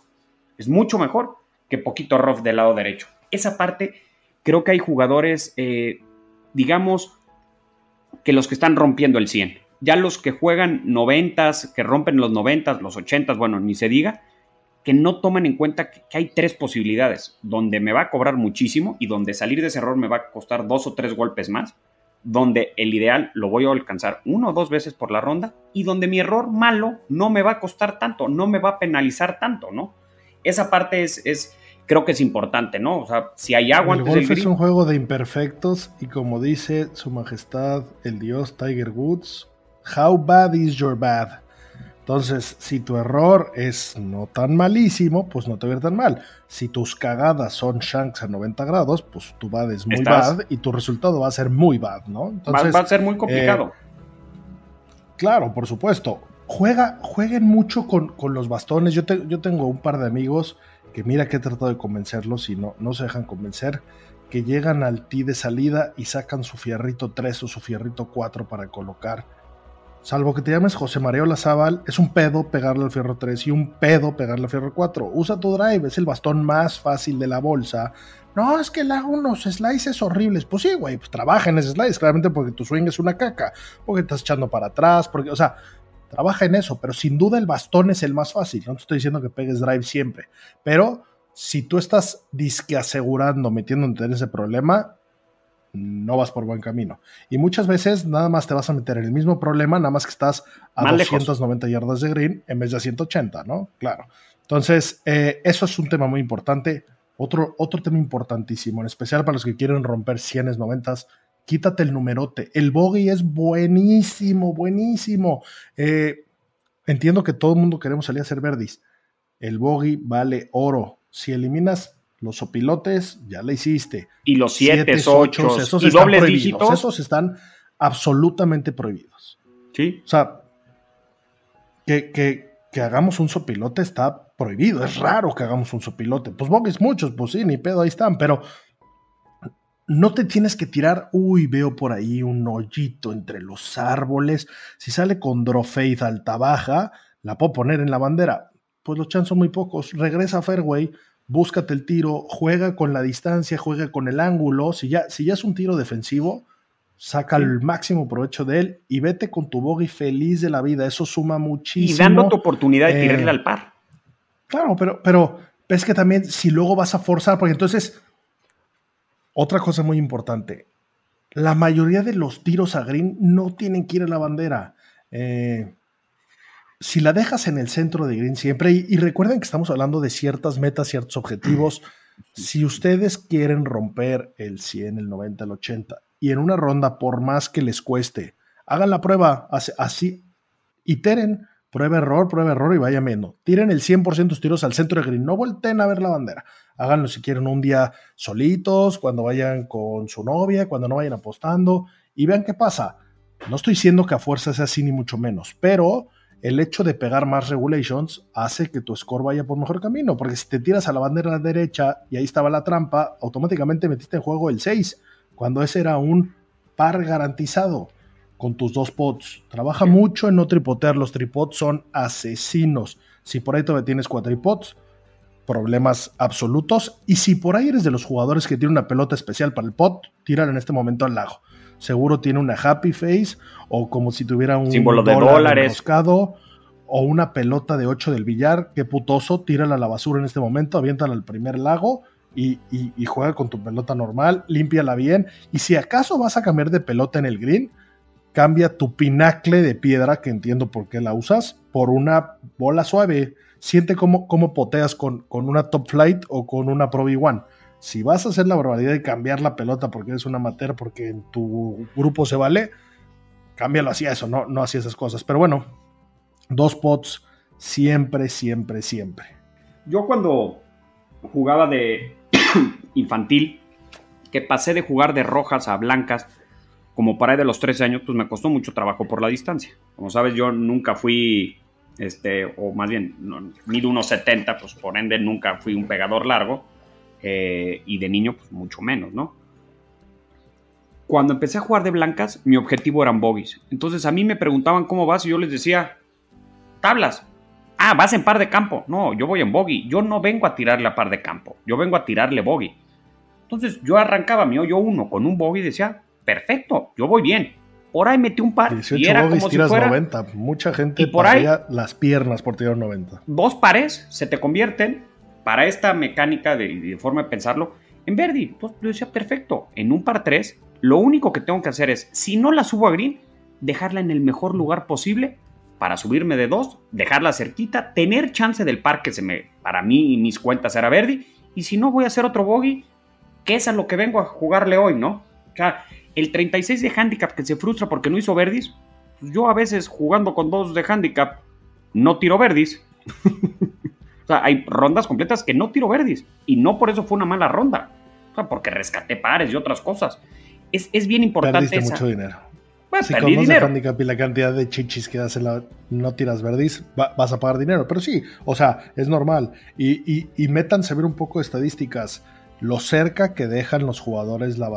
Es mucho mejor que poquito rough del lado derecho. Esa parte, creo que hay jugadores, eh, digamos, que los que están rompiendo el 100. Ya los que juegan 90, que rompen los 90, los 80, bueno, ni se diga, que no toman en cuenta que, hay tres posibilidades, donde me va a cobrar muchísimo y donde salir de ese error me va a costar dos o tres golpes más, donde el ideal lo voy a alcanzar uno o dos veces por la ronda y donde mi error malo no me va a costar tanto, no me va a penalizar tanto, ¿no? Esa parte es, es creo que es importante, ¿no? O sea, si hay agua el antes golf es un juego de imperfectos y como dice su majestad el dios Tiger Woods, how bad is your bad? Entonces, si tu error es no tan malísimo, pues no te ir tan mal. Si tus cagadas son shanks a 90 grados, pues tu bad es muy bad y tu resultado va a ser muy bad, ¿no? Entonces, va, a ser muy complicado. Eh, claro, por supuesto. Juega, jueguen mucho con, los bastones. Yo, yo tengo un par de amigos que mira que he tratado de convencerlos y no, no se dejan convencer, que llegan al tee de salida y sacan su fierrito 3 o su fierrito 4 para colocar Salvo que te llames José María Olazábal, es un pedo pegarle al fierro 3 y un pedo pegarle al fierro 4. Usa tu drive, es el bastón más fácil de la bolsa. No, es que le hago unos slices horribles. Pues sí, güey, pues trabaja en ese slice, claramente porque tu swing es una caca, porque estás echando para atrás, porque, o sea, trabaja en eso, pero sin duda el bastón es el más fácil. No te estoy diciendo que pegues drive siempre, pero si tú estás disque asegurando, metiéndote en ese problema, no vas por buen camino. Y muchas veces nada más te vas a meter en el mismo problema, nada más que estás a 290 yardas de green en vez de a 180, ¿no? Claro. Entonces, eh, eso es un tema muy importante. Otro, otro tema importantísimo, en especial para los que quieren romper 100, 90, quítate el numerote. El bogey es buenísimo, buenísimo. Eh, entiendo que todo el mundo queremos salir a hacer verdis. El bogey vale oro. Si eliminas los opilotes, ya le hiciste. Y los 7, 8 esos y dobles dígitos. Esos están absolutamente prohibidos. Sí. O sea, que, que, hagamos un sopilote está prohibido. Es raro que hagamos un sopilote. Pues bogues muchos, pues sí, ni pedo, ahí están. Pero no te tienes que tirar, uy, veo por ahí un hoyito entre los árboles. Si sale con Drofeid alta baja, la puedo poner en la bandera. Pues los chances son muy pocos. Regresa a Fairway, búscate el tiro, juega con la distancia, juega con el ángulo. Si ya, si ya es un tiro defensivo, saca el máximo provecho de él y vete con tu bogey feliz de la vida. Eso suma muchísimo. Y dando tu oportunidad de tirarle eh, al par. Claro, pero, pero ves que también si luego vas a forzar, porque entonces, otra cosa muy importante, la mayoría de los tiros a green no tienen que ir a la bandera. Eh, si la dejas en el centro de green siempre, y, recuerden que estamos hablando de ciertas metas, ciertos objetivos, [clears throat] si ustedes quieren romper el 100, el 90, el 80, y en una ronda, por más que les cueste, hagan la prueba así, iteren, prueba error, prueba error y vaya menos. Tiren el 100% de sus tiros al centro de green, no volteen a ver la bandera. Háganlo si quieren un día solitos, cuando vayan con su novia, cuando no vayan apostando, y vean qué pasa. No estoy diciendo que a fuerza sea así ni mucho menos, pero el hecho de pegar más regulations hace que tu score vaya por mejor camino, porque si te tiras a la bandera derecha y ahí estaba la trampa, automáticamente metiste en juego el 6, cuando ese era un par garantizado con tus dos pots. Trabaja mucho en no tripotear, los tripods son asesinos. Si por ahí todavía tienes cuatripods, problemas absolutos. Y si por ahí eres de los jugadores que tiene una pelota especial para el pot, tírala en este momento al lago seguro tiene una happy face o como si tuviera un símbolo de dólares. o una pelota de 8 del billar, qué putoso, tírala a la basura en este momento, aviéntala al primer lago y, juega con tu pelota normal, límpiala bien. Y si acaso vas a cambiar de pelota en el green, cambia tu pinacle de piedra, que entiendo por qué la usas, por una bola suave. Siente cómo, cómo poteas con, con una top flight o con una Pro V1 si vas a hacer la barbaridad de cambiar la pelota porque eres un amateur, porque en tu grupo se vale, cámbialo hacia eso, no, no hacia esas cosas. Pero bueno, dos pots siempre, siempre, siempre. Yo cuando jugaba de [coughs] infantil, que pasé de jugar de rojas a blancas, como para de los 13 años, pues me costó mucho trabajo por la distancia. Como sabes, yo nunca fui, este, o más bien, no, mido unos 70, pues por ende nunca fui un pegador largo. Eh, y de niño pues mucho menos, ¿no? Cuando empecé a jugar de blancas, mi objetivo eran bogies. Entonces a mí me preguntaban cómo vas y yo les decía, tablas. Ah, vas en par de campo. No, yo voy en bogey. Yo no vengo a tirarle a par de campo. Yo vengo a tirarle bogey. Entonces yo arrancaba mi hoyo uno con un bogey y decía, perfecto, yo voy bien. Por ahí metí un par 18 y era como si tiras fuera 90. Mucha gente Y por ahí- las piernas por tirar 90. dos pares se te convierten para esta mecánica de, de forma de pensarlo en Verdi. Yo decía, perfecto, en un par 3, lo único que tengo que hacer es, si no la subo a green, dejarla en el mejor lugar posible para subirme de dos, dejarla cerquita, tener chance del par que se me, para mí y mis cuentas era Verdi, y si no voy a hacer otro bogey, que es a lo que vengo a jugarle hoy, ¿no? O sea, el 36 de handicap que se frustra porque no hizo verdis, pues yo a veces jugando con dos de handicap no tiro verdis. [laughs] o sea, hay rondas completas que no tiro verdis y no por eso fue una mala ronda. O sea, porque rescaté pares y otras cosas. Es, es bien importante Perdiste esa. mucho dinero. Bueno, Si conoces dinero. handicap y la cantidad de chichis que das en la no tiras verdis, va- vas a pagar dinero. Pero sí, o sea, es normal. Y, y, y métanse a ver un poco de estadísticas. Lo cerca que dejan los jugadores, la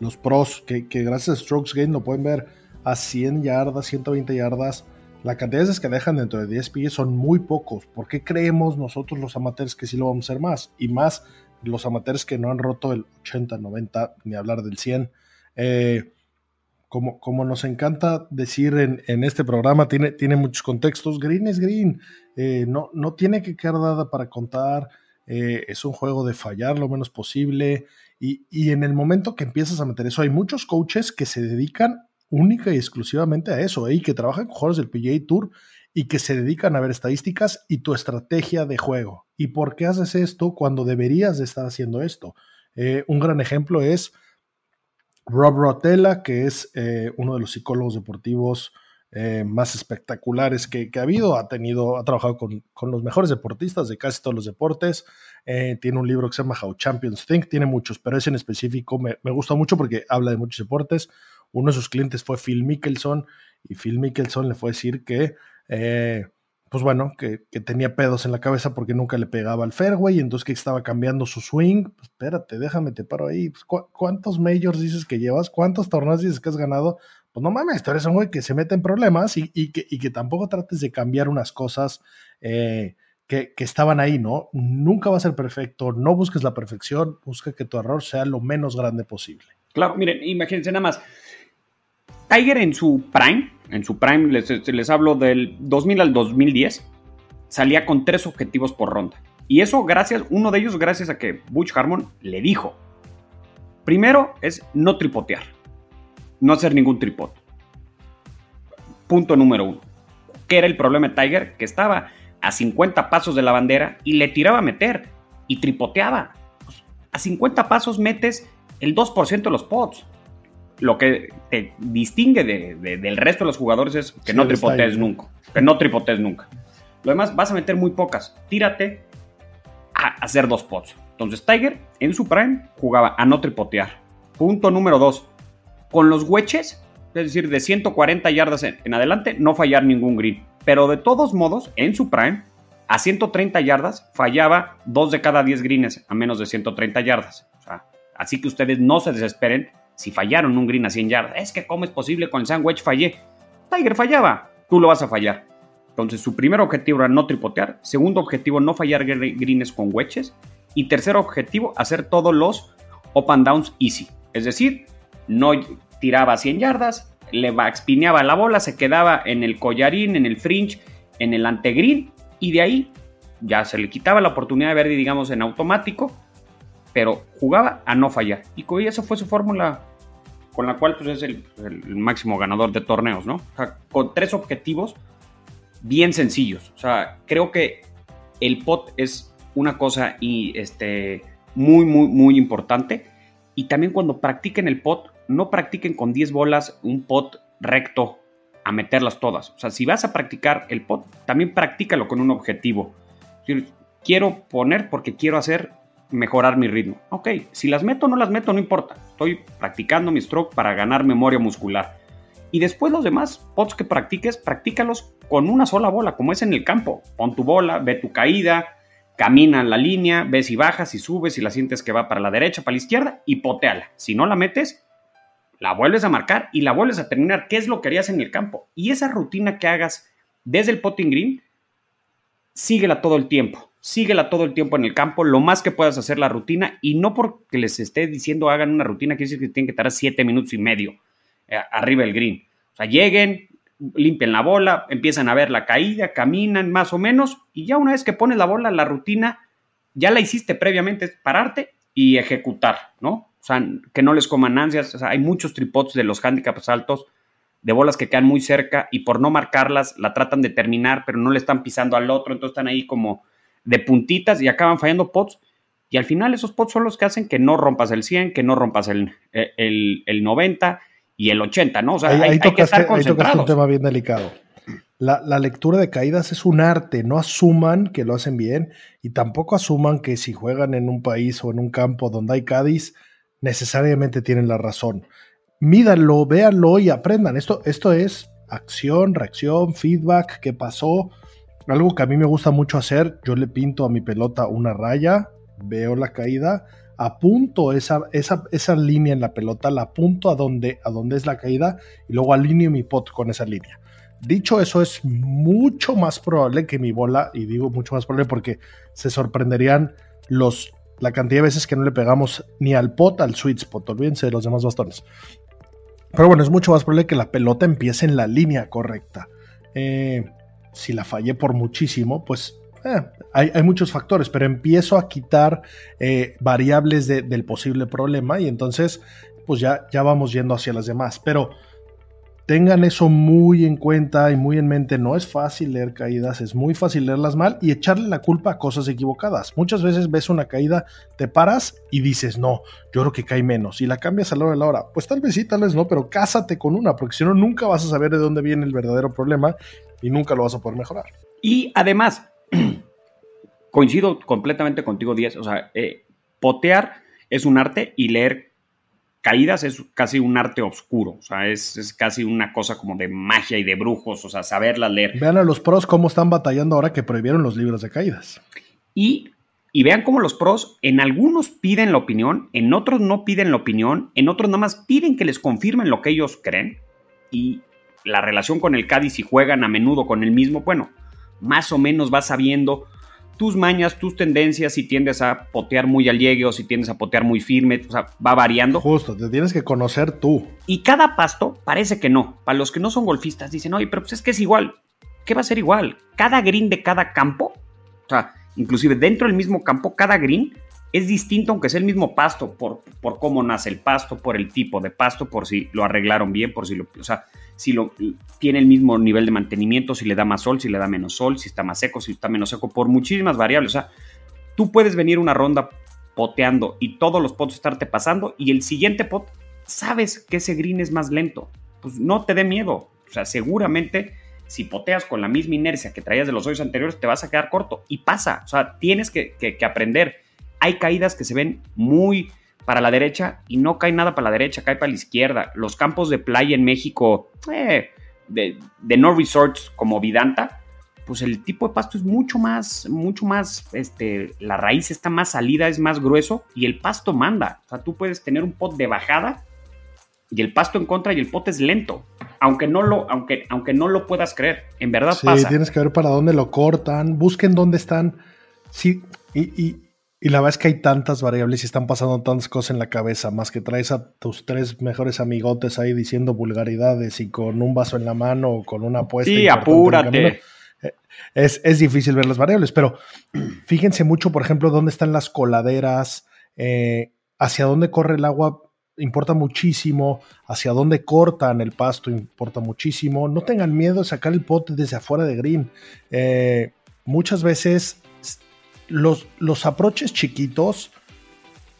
los pros, que, que gracias a Strokes Gain lo pueden ver a 100 yardas, 120 yardas. La cantidad de veces que dejan dentro de 10 pies son muy pocos. ¿Por qué creemos nosotros los amateurs que sí lo vamos a hacer más? Y más los amateurs que no han roto el 80, 90, ni hablar del 100. Eh, como, como nos encanta decir en, en este programa, tiene, tiene muchos contextos. Green es green. Eh, no, no tiene que quedar dada para contar. eh, es un juego de fallar lo menos posible. Y, y en el momento que empiezas a meter eso, hay muchos coaches que se dedican única y exclusivamente a eso, ¿eh? y que trabajan con jugadores del PGA Tour y que se dedican a ver estadísticas y tu estrategia de juego. ¿Y por qué haces esto cuando deberías de estar haciendo esto? Eh, un gran ejemplo es Rob Rotella, que es eh, uno de los psicólogos deportivos más espectaculares que, ha habido. Ha tenido, ha trabajado con, los mejores deportistas de casi todos los deportes. Tiene un libro que se llama How Champions Think. Tiene muchos, pero ese en específico me, me, gusta mucho porque habla de muchos deportes. Uno de sus clientes fue Phil Mickelson y Phil Mickelson le fue a decir que, eh, pues bueno, que, tenía pedos en la cabeza porque nunca le pegaba al fairway y entonces que estaba cambiando su swing. Pues espérate, déjame, te paro ahí. Pues, ¿cu ¿Cuántos majors dices que llevas? ¿Cuántos torneos dices que has ganado? Pues no mames, tú eres un güey que se mete en problemas y, y, que, y que, tampoco trates de cambiar unas cosas eh, que, que, estaban ahí, ¿no? Nunca va a ser perfecto, no busques la perfección, busca que tu error sea lo menos grande posible. Claro, miren, imagínense nada más. Tiger en su prime, en su prime, les, les hablo del 2000 al 2010, salía con tres objetivos por ronda. Y eso gracias, uno de ellos gracias a que Butch Harmon le dijo. Primero es no tripotear, no hacer ningún tripod. Punto número uno. ¿Qué era el problema de Tiger? Que estaba a 50 pasos de la bandera y le tiraba a meter y tripoteaba. Pues, a 50 pasos metes el 2% de los pods lo que te distingue de, de, del resto de los jugadores es que sí, no tripotees ahí, nunca. Que no tripotees nunca. Lo demás, vas a meter muy pocas. Tírate a hacer dos pots. Entonces, Tiger en su prime jugaba a no tripotear. Punto número dos. Con los hueches, es decir, de 140 yardas en, en adelante, no fallar ningún green. Pero de todos modos, en su prime, a 130 yardas, fallaba dos de cada 10 greens a menos de 130 yardas. O sea, así que ustedes no se desesperen si fallaron un green a 100 yardas. Es que cómo es posible con el sandwich fallé. Tiger fallaba, tú lo vas a fallar. Entonces su primer objetivo era no tripotear, segundo objetivo no fallar greens con wedges y tercer objetivo hacer todos los up and downs easy. Es decir, no tiraba a 100 yardas, le expineaba la bola, se quedaba en el collarín, en el fringe, en el antegreen y de ahí ya se le quitaba la oportunidad de ver, digamos, en automático pero jugaba a no fallar. Y esa fue su fórmula con la cual pues, es el, máximo ganador de torneos, ¿no? Con tres objetivos bien sencillos. O sea, creo que el pot es una cosa y, este, muy, muy, muy importante. Y también cuando practiquen el pot, no practiquen con 10 bolas un pot recto a meterlas todas. O sea, si vas a practicar el pot, también practícalo con un objetivo. Quiero poner porque quiero hacer mejorar mi ritmo. Ok, si las meto o no las meto, no importa. Estoy practicando mi stroke para ganar memoria muscular. Y después los demás pots que practiques, practícalos con una sola bola, como es en el campo. Pon tu bola, ve tu caída, camina en la línea, ve si bajas, si subes, si la sientes que va para la derecha, para la izquierda y poteala. Si no la metes, la vuelves a marcar y la vuelves a terminar. ¿Qué es lo que harías en el campo? Y esa rutina que hagas desde el potting green síguela todo el tiempo. Síguela todo el tiempo en el campo, lo más que puedas hacer la rutina y no porque les esté diciendo hagan una rutina, quiere decir que tienen que estar siete minutos y medio eh, arriba del green. O sea, lleguen, limpian la bola, empiezan a ver la caída, caminan más o menos y ya una vez que pones la bola, la rutina ya la hiciste previamente, es pararte y ejecutar, ¿no? O sea, que no les coman ansias. O sea, hay muchos tripods de los handicaps altos de bolas que quedan muy cerca y por no marcarlas la tratan de terminar, pero no le están pisando al otro, entonces están ahí como de puntitas y acaban fallando pots. Y al final esos pots son los que hacen que no rompas el 100, que no rompas el, el, el 90 y el 80, ¿no? O sea, hay, que estar concentrados. Ahí un tema bien delicado. La, la, lectura de caídas es un arte, no asuman que lo hacen bien y tampoco asuman que si juegan en un país o en un campo donde hay Cádiz, necesariamente tienen la razón. Mídanlo, véanlo y aprendan. Esto, esto es acción, reacción, feedback, qué pasó. Algo que a mí me gusta mucho hacer, yo le pinto a mi pelota una raya, veo la caída, apunto esa, esa, esa línea en la pelota, la apunto a donde, a es la caída y luego alineo mi pot con esa línea. Dicho eso, es mucho más probable que mi bola, y digo mucho más probable porque se sorprenderían los, la cantidad de veces que no le pegamos ni al pot, al sweet spot, olvídense de los demás bastones. Pero bueno, es mucho más probable que la pelota empiece en la línea correcta. Eh, si la fallé por muchísimo, pues eh, hay, muchos factores, pero empiezo a quitar eh, variables del posible problema y entonces pues ya, ya vamos yendo hacia las demás. Pero tengan eso muy en cuenta y muy en mente. No es fácil leer caídas, es muy fácil leerlas mal y echarle la culpa a cosas equivocadas. Muchas veces ves una caída, te paras y dices, no, yo creo que cae menos. Y la cambias a la hora de la hora. Pues tal vez sí, tal vez no, pero cásate con una, porque si no, nunca vas a saber de dónde viene el verdadero problema y nunca lo vas a poder mejorar. Y además, [clears throat] coincido completamente contigo, Díaz. O sea, eh, potear es un arte y leer caídas es casi un arte oscuro, o sea, es, casi una cosa como de magia y de brujos, o sea, saberla leer. Vean a los pros cómo están batallando ahora que prohibieron los libros de caídas. Y, y vean cómo los pros en algunos piden la opinión, en otros no piden la opinión, en otros nada más piden que les confirmen lo que ellos creen. Y la relación con el Cádiz, si juegan a menudo con el mismo, bueno, más o menos va sabiendo tus mañas, tus tendencias, si tiendes a potear muy al llegue o si tiendes a potear muy firme, o sea, va variando. Justo, te tienes que conocer tú. Y cada pasto parece que no. Para los que no son golfistas dicen, oye, pero pues es que es igual. ¿Qué va a ser igual? Cada green de cada campo, o sea, inclusive dentro del mismo campo, cada green es distinto aunque sea el mismo pasto, por, por cómo nace el pasto, por el tipo de pasto, por si lo arreglaron bien, por si lo... O sea, si lo, tiene el mismo nivel de mantenimiento, si le da más sol, si le da menos sol, si está más seco, si está menos seco, por muchísimas variables. O sea, tú puedes venir una ronda poteando y todos los pots estarte pasando y el siguiente pot sabes que ese green es más lento. Pues no te dé miedo. O sea, seguramente si poteas con la misma inercia que traías de los hoyos anteriores, te vas a quedar corto. Y pasa. O sea, tienes que, que aprender. Hay caídas que se ven muy para la derecha y no cae nada para la derecha, cae para la izquierda. Los campos de playa en México, eh, de, no resorts como Vidanta, pues el tipo de pasto es mucho más, mucho más, este, la raíz está más salida, es más grueso y el pasto manda. O sea, tú puedes tener un pot de bajada y el pasto en contra y el pot es lento. Aunque no lo, aunque, aunque no lo puedas creer, en verdad sí, tienes que ver para dónde lo cortan, busquen dónde están. Sí, y y la verdad es que hay tantas variables y están pasando tantas cosas en la cabeza, más que traes a tus tres mejores amigotes ahí diciendo vulgaridades y con un vaso en la mano o con una apuesta. Sí, apúrate. Eh, es, es, difícil ver las variables, pero [clears throat] fíjense mucho, por ejemplo, dónde están las coladeras, eh, hacia dónde corre el agua importa muchísimo, hacia dónde cortan el pasto importa muchísimo. No tengan miedo de sacar el pote desde afuera de green. Eh, muchas veces los, los aproches chiquitos,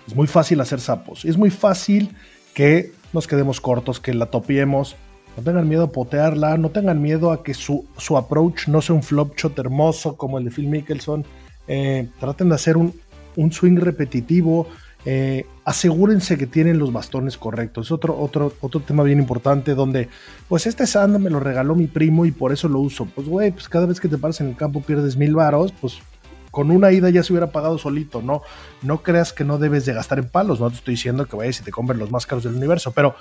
es muy fácil hacer sapos. Es muy fácil que nos quedemos cortos, que la topiemos. No tengan miedo a potearla, no tengan miedo a que su, su approach no sea un flop shot hermoso como el de Phil Mickelson. Eh, traten de hacer un, un swing repetitivo. Eh, asegúrense que tienen los bastones correctos. Es otro, otro, otro tema bien importante donde, pues este sand me lo regaló mi primo y por eso lo uso. Pues güey, pues cada vez que te paras en el campo pierdes mil varos, pues con una ida ya se hubiera pagado solito, ¿no? No creas que no debes de gastar en palos, no te estoy diciendo que vayas y te compren los más caros del universo, pero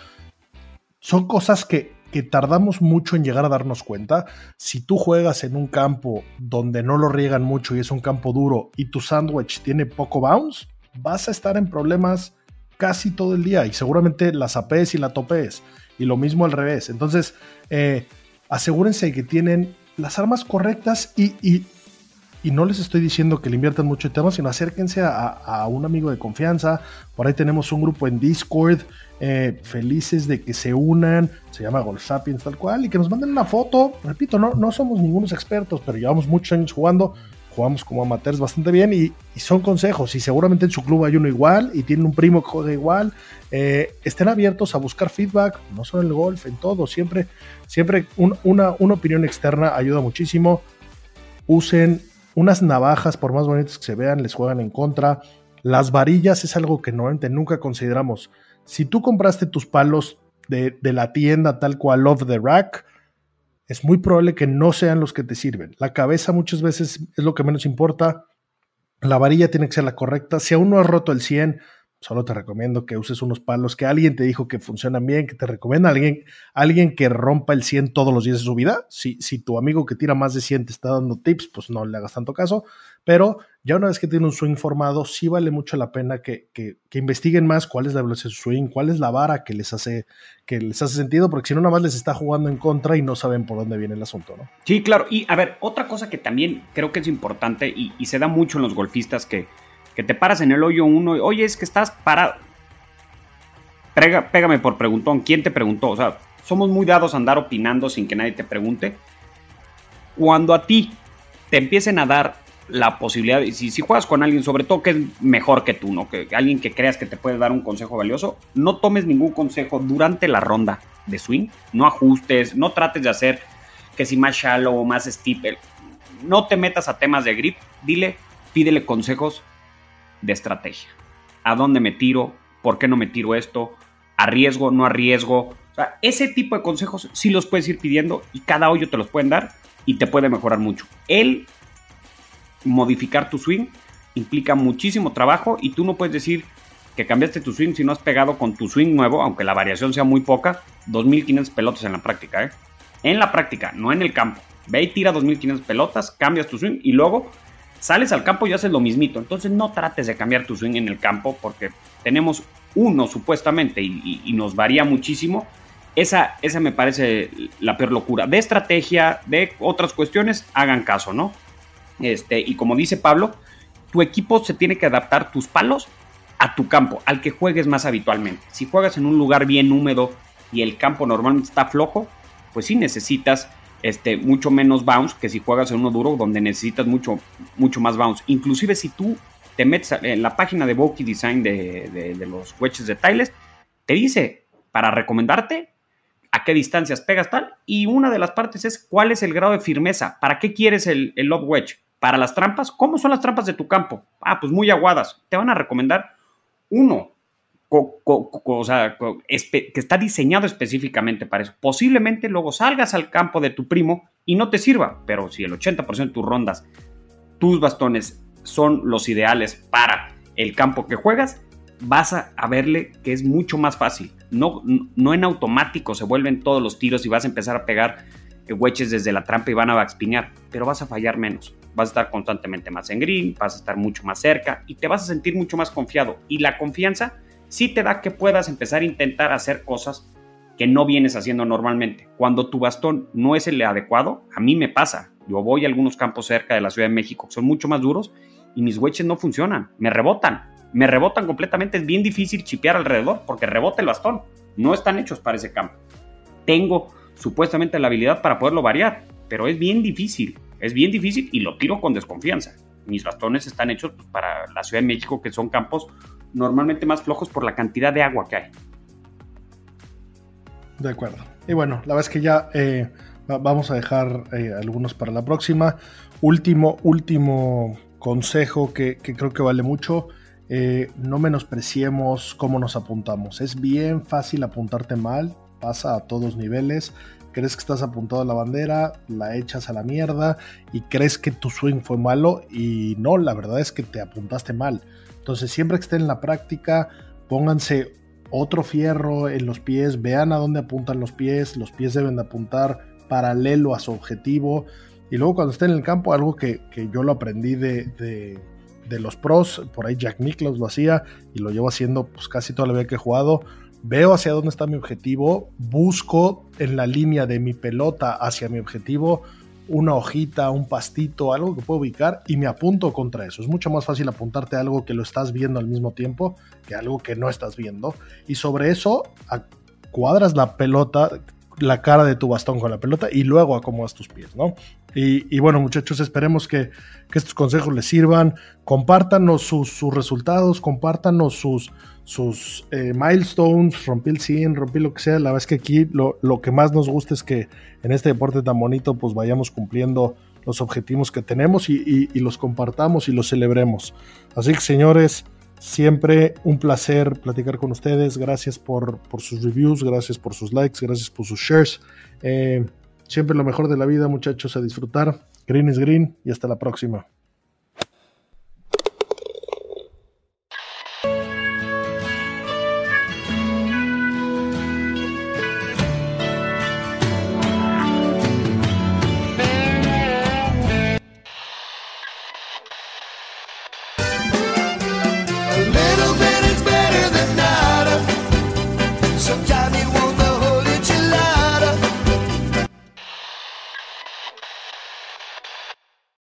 son cosas que, que tardamos mucho en llegar a darnos cuenta. Si tú juegas en un campo donde no lo riegan mucho y es un campo duro y tu sándwich tiene poco bounce, vas a estar en problemas casi todo el día y seguramente las apees y la topees. Y lo mismo al revés. Entonces, eh, asegúrense que tienen las armas correctas y, no les estoy diciendo que le inviertan mucho tema, sino acérquense a, un amigo de confianza. Por ahí tenemos un grupo en Discord, eh, felices de que se unan, se llama Golf Sapiens tal cual, y que nos manden una foto. Repito, no, no somos ningunos expertos, pero llevamos muchos años jugando jugamos como amateurs bastante bien y, son consejos y seguramente en su club hay uno igual y tienen un primo que juega igual. Eh, estén abiertos a buscar feedback, no solo en el golf, en todo, siempre, siempre una, una opinión externa ayuda muchísimo. Usen unas navajas, por más bonitas que se vean, les juegan en contra. Las varillas es algo que normalmente nunca consideramos. Si tú compraste tus palos de, de la tienda tal cual Love the Rack, es muy probable que no sean los que te sirven. La cabeza muchas veces es lo que menos importa. La varilla tiene que ser la correcta. Si aún no has roto el 100, solo te recomiendo que uses unos palos que alguien te dijo que funcionan bien, que te recomienda alguien, alguien que rompa el 100 todos los días de su vida. Si, si tu amigo que tira más de 100 te está dando tips, pues no le hagas tanto caso. Pero ya una vez que tiene un swing formado, sí vale mucho la pena que, que, investiguen más cuál es la velocidad de su swing, cuál es la vara que les hace, que les hace sentido, porque si no, nada más les está jugando en contra y no saben por dónde viene el asunto, ¿no? Sí, claro. Y a ver, otra cosa que también creo que es importante y, y se da mucho en los golfistas que que te paras en el hoyo uno y, oye, es que estás parado. pégame por preguntón, ¿quién te preguntó? O sea, somos muy dados a andar opinando sin que nadie te pregunte. Cuando a ti te empiecen a dar la posibilidad, y si, si juegas con alguien, sobre todo que es mejor que tú, ¿no? Que, alguien que creas que te puede dar un consejo valioso, no tomes ningún consejo durante la ronda de swing, no ajustes, no trates de hacer que si más shallow o más steep, no te metas a temas de grip, dile, pídele consejos de estrategia. ¿A dónde me tiro? ¿Por qué no me tiro esto? ¿Arriesgo? ¿No arriesgo? O ese tipo de consejos sí los puedes ir pidiendo y cada hoyo te los pueden dar y te puede mejorar mucho. El modificar tu swing implica muchísimo trabajo y tú no puedes decir que cambiaste tu swing si no has pegado con tu swing nuevo, aunque la variación sea muy poca, 2500 pelotas en la práctica, ¿eh? En la práctica, no en el campo. Ve y tira 2500 pelotas, cambias tu swing y luego sales al campo y haces lo mismito. Entonces no trates de cambiar tu swing en el campo porque tenemos uno supuestamente y, nos varía muchísimo. Esa, esa me parece la peor locura. De estrategia, de otras cuestiones, hagan caso, ¿no? Este, y como dice Pablo, tu equipo se tiene que adaptar tus palos a tu campo, al que juegues más habitualmente. Si juegas en un lugar bien húmedo y el campo normalmente está flojo, pues sí necesitas este, mucho menos bounce que si juegas en uno duro donde necesitas mucho, mucho más bounce. Inclusive si tú te metes en la página de Bokeh Design de, los wedges de Tiles, te dice para recomendarte a qué distancias pegas tal. Y una de las partes es cuál es el grado de firmeza. ¿Para qué quieres el, el lob wedge? ¿Para las trampas? ¿Cómo son las trampas de tu campo? Ah, pues muy aguadas. Te van a recomendar uno o sea, que está diseñado específicamente para eso. Posiblemente luego salgas al campo de tu primo y no te sirva, pero si el 80% de tus rondas, tus bastones son los ideales para el campo que juegas, vas a, verle que es mucho más fácil. No, no en automático se vuelven todos los tiros y vas a empezar a pegar eh, wedges desde la trampa y van a backspinear, pero vas a fallar menos. Vas a estar constantemente más en green, vas a estar mucho más cerca y te vas a sentir mucho más confiado. Y la confianza sí te da que puedas empezar a intentar hacer cosas que no vienes haciendo normalmente. Cuando tu bastón no es el adecuado, a mí me pasa. Yo voy a algunos campos cerca de la Ciudad de México que son mucho más duros y mis wedges no funcionan, me rebotan, me rebotan completamente. Es bien difícil chipear alrededor porque rebota el bastón. No están hechos para ese campo. Tengo supuestamente la habilidad para poderlo variar, pero es bien difícil. Es bien difícil y lo tiro con desconfianza. Mis bastones están hechos pues, para la Ciudad de México, que son campos normalmente más flojos por la cantidad de agua que hay. De acuerdo. Y bueno, la verdad es que ya eh, vamos a dejar eh, algunos para la próxima. Último, último consejo que, creo que vale mucho. Eh, no menospreciemos cómo nos apuntamos. Es bien fácil apuntarte mal, pasa a todos niveles. Crees que estás apuntado a la bandera, la echas a la mierda y crees que tu swing fue malo y no, la verdad es que te apuntaste mal. Entonces, siempre que estén en la práctica, pónganse otro fierro en los pies, vean a dónde apuntan los pies, los pies deben de apuntar paralelo a su objetivo. Y luego cuando esté en el campo, algo que, yo lo aprendí de, los pros, por ahí Jack Nicklaus lo hacía y lo llevo haciendo pues casi toda la vida que he jugado, veo hacia dónde está mi objetivo, busco en la línea de mi pelota hacia mi objetivo una hojita, un pastito, algo que puedo ubicar y me apunto contra eso. Es mucho más fácil apuntarte a algo que lo estás viendo al mismo tiempo que algo que no estás viendo. Y sobre eso cuadras la pelota, la cara de tu bastón con la pelota y luego acomodas tus pies, ¿no? Y, bueno, muchachos, esperemos que, estos consejos les sirvan. Compártanos sus, resultados, compártanos sus, sus eh, milestones, rompí el 100, rompí lo que sea. La verdad es que aquí lo, que más nos gusta es que en este deporte tan bonito, pues vayamos cumpliendo los objetivos que tenemos y, y los compartamos y los celebremos. Así que, señores, Siempre un placer platicar con ustedes. Gracias por, sus reviews, gracias por sus likes, gracias por sus shares. Eh, siempre lo mejor de la vida, muchachos, a disfrutar. Green is green y hasta la próxima.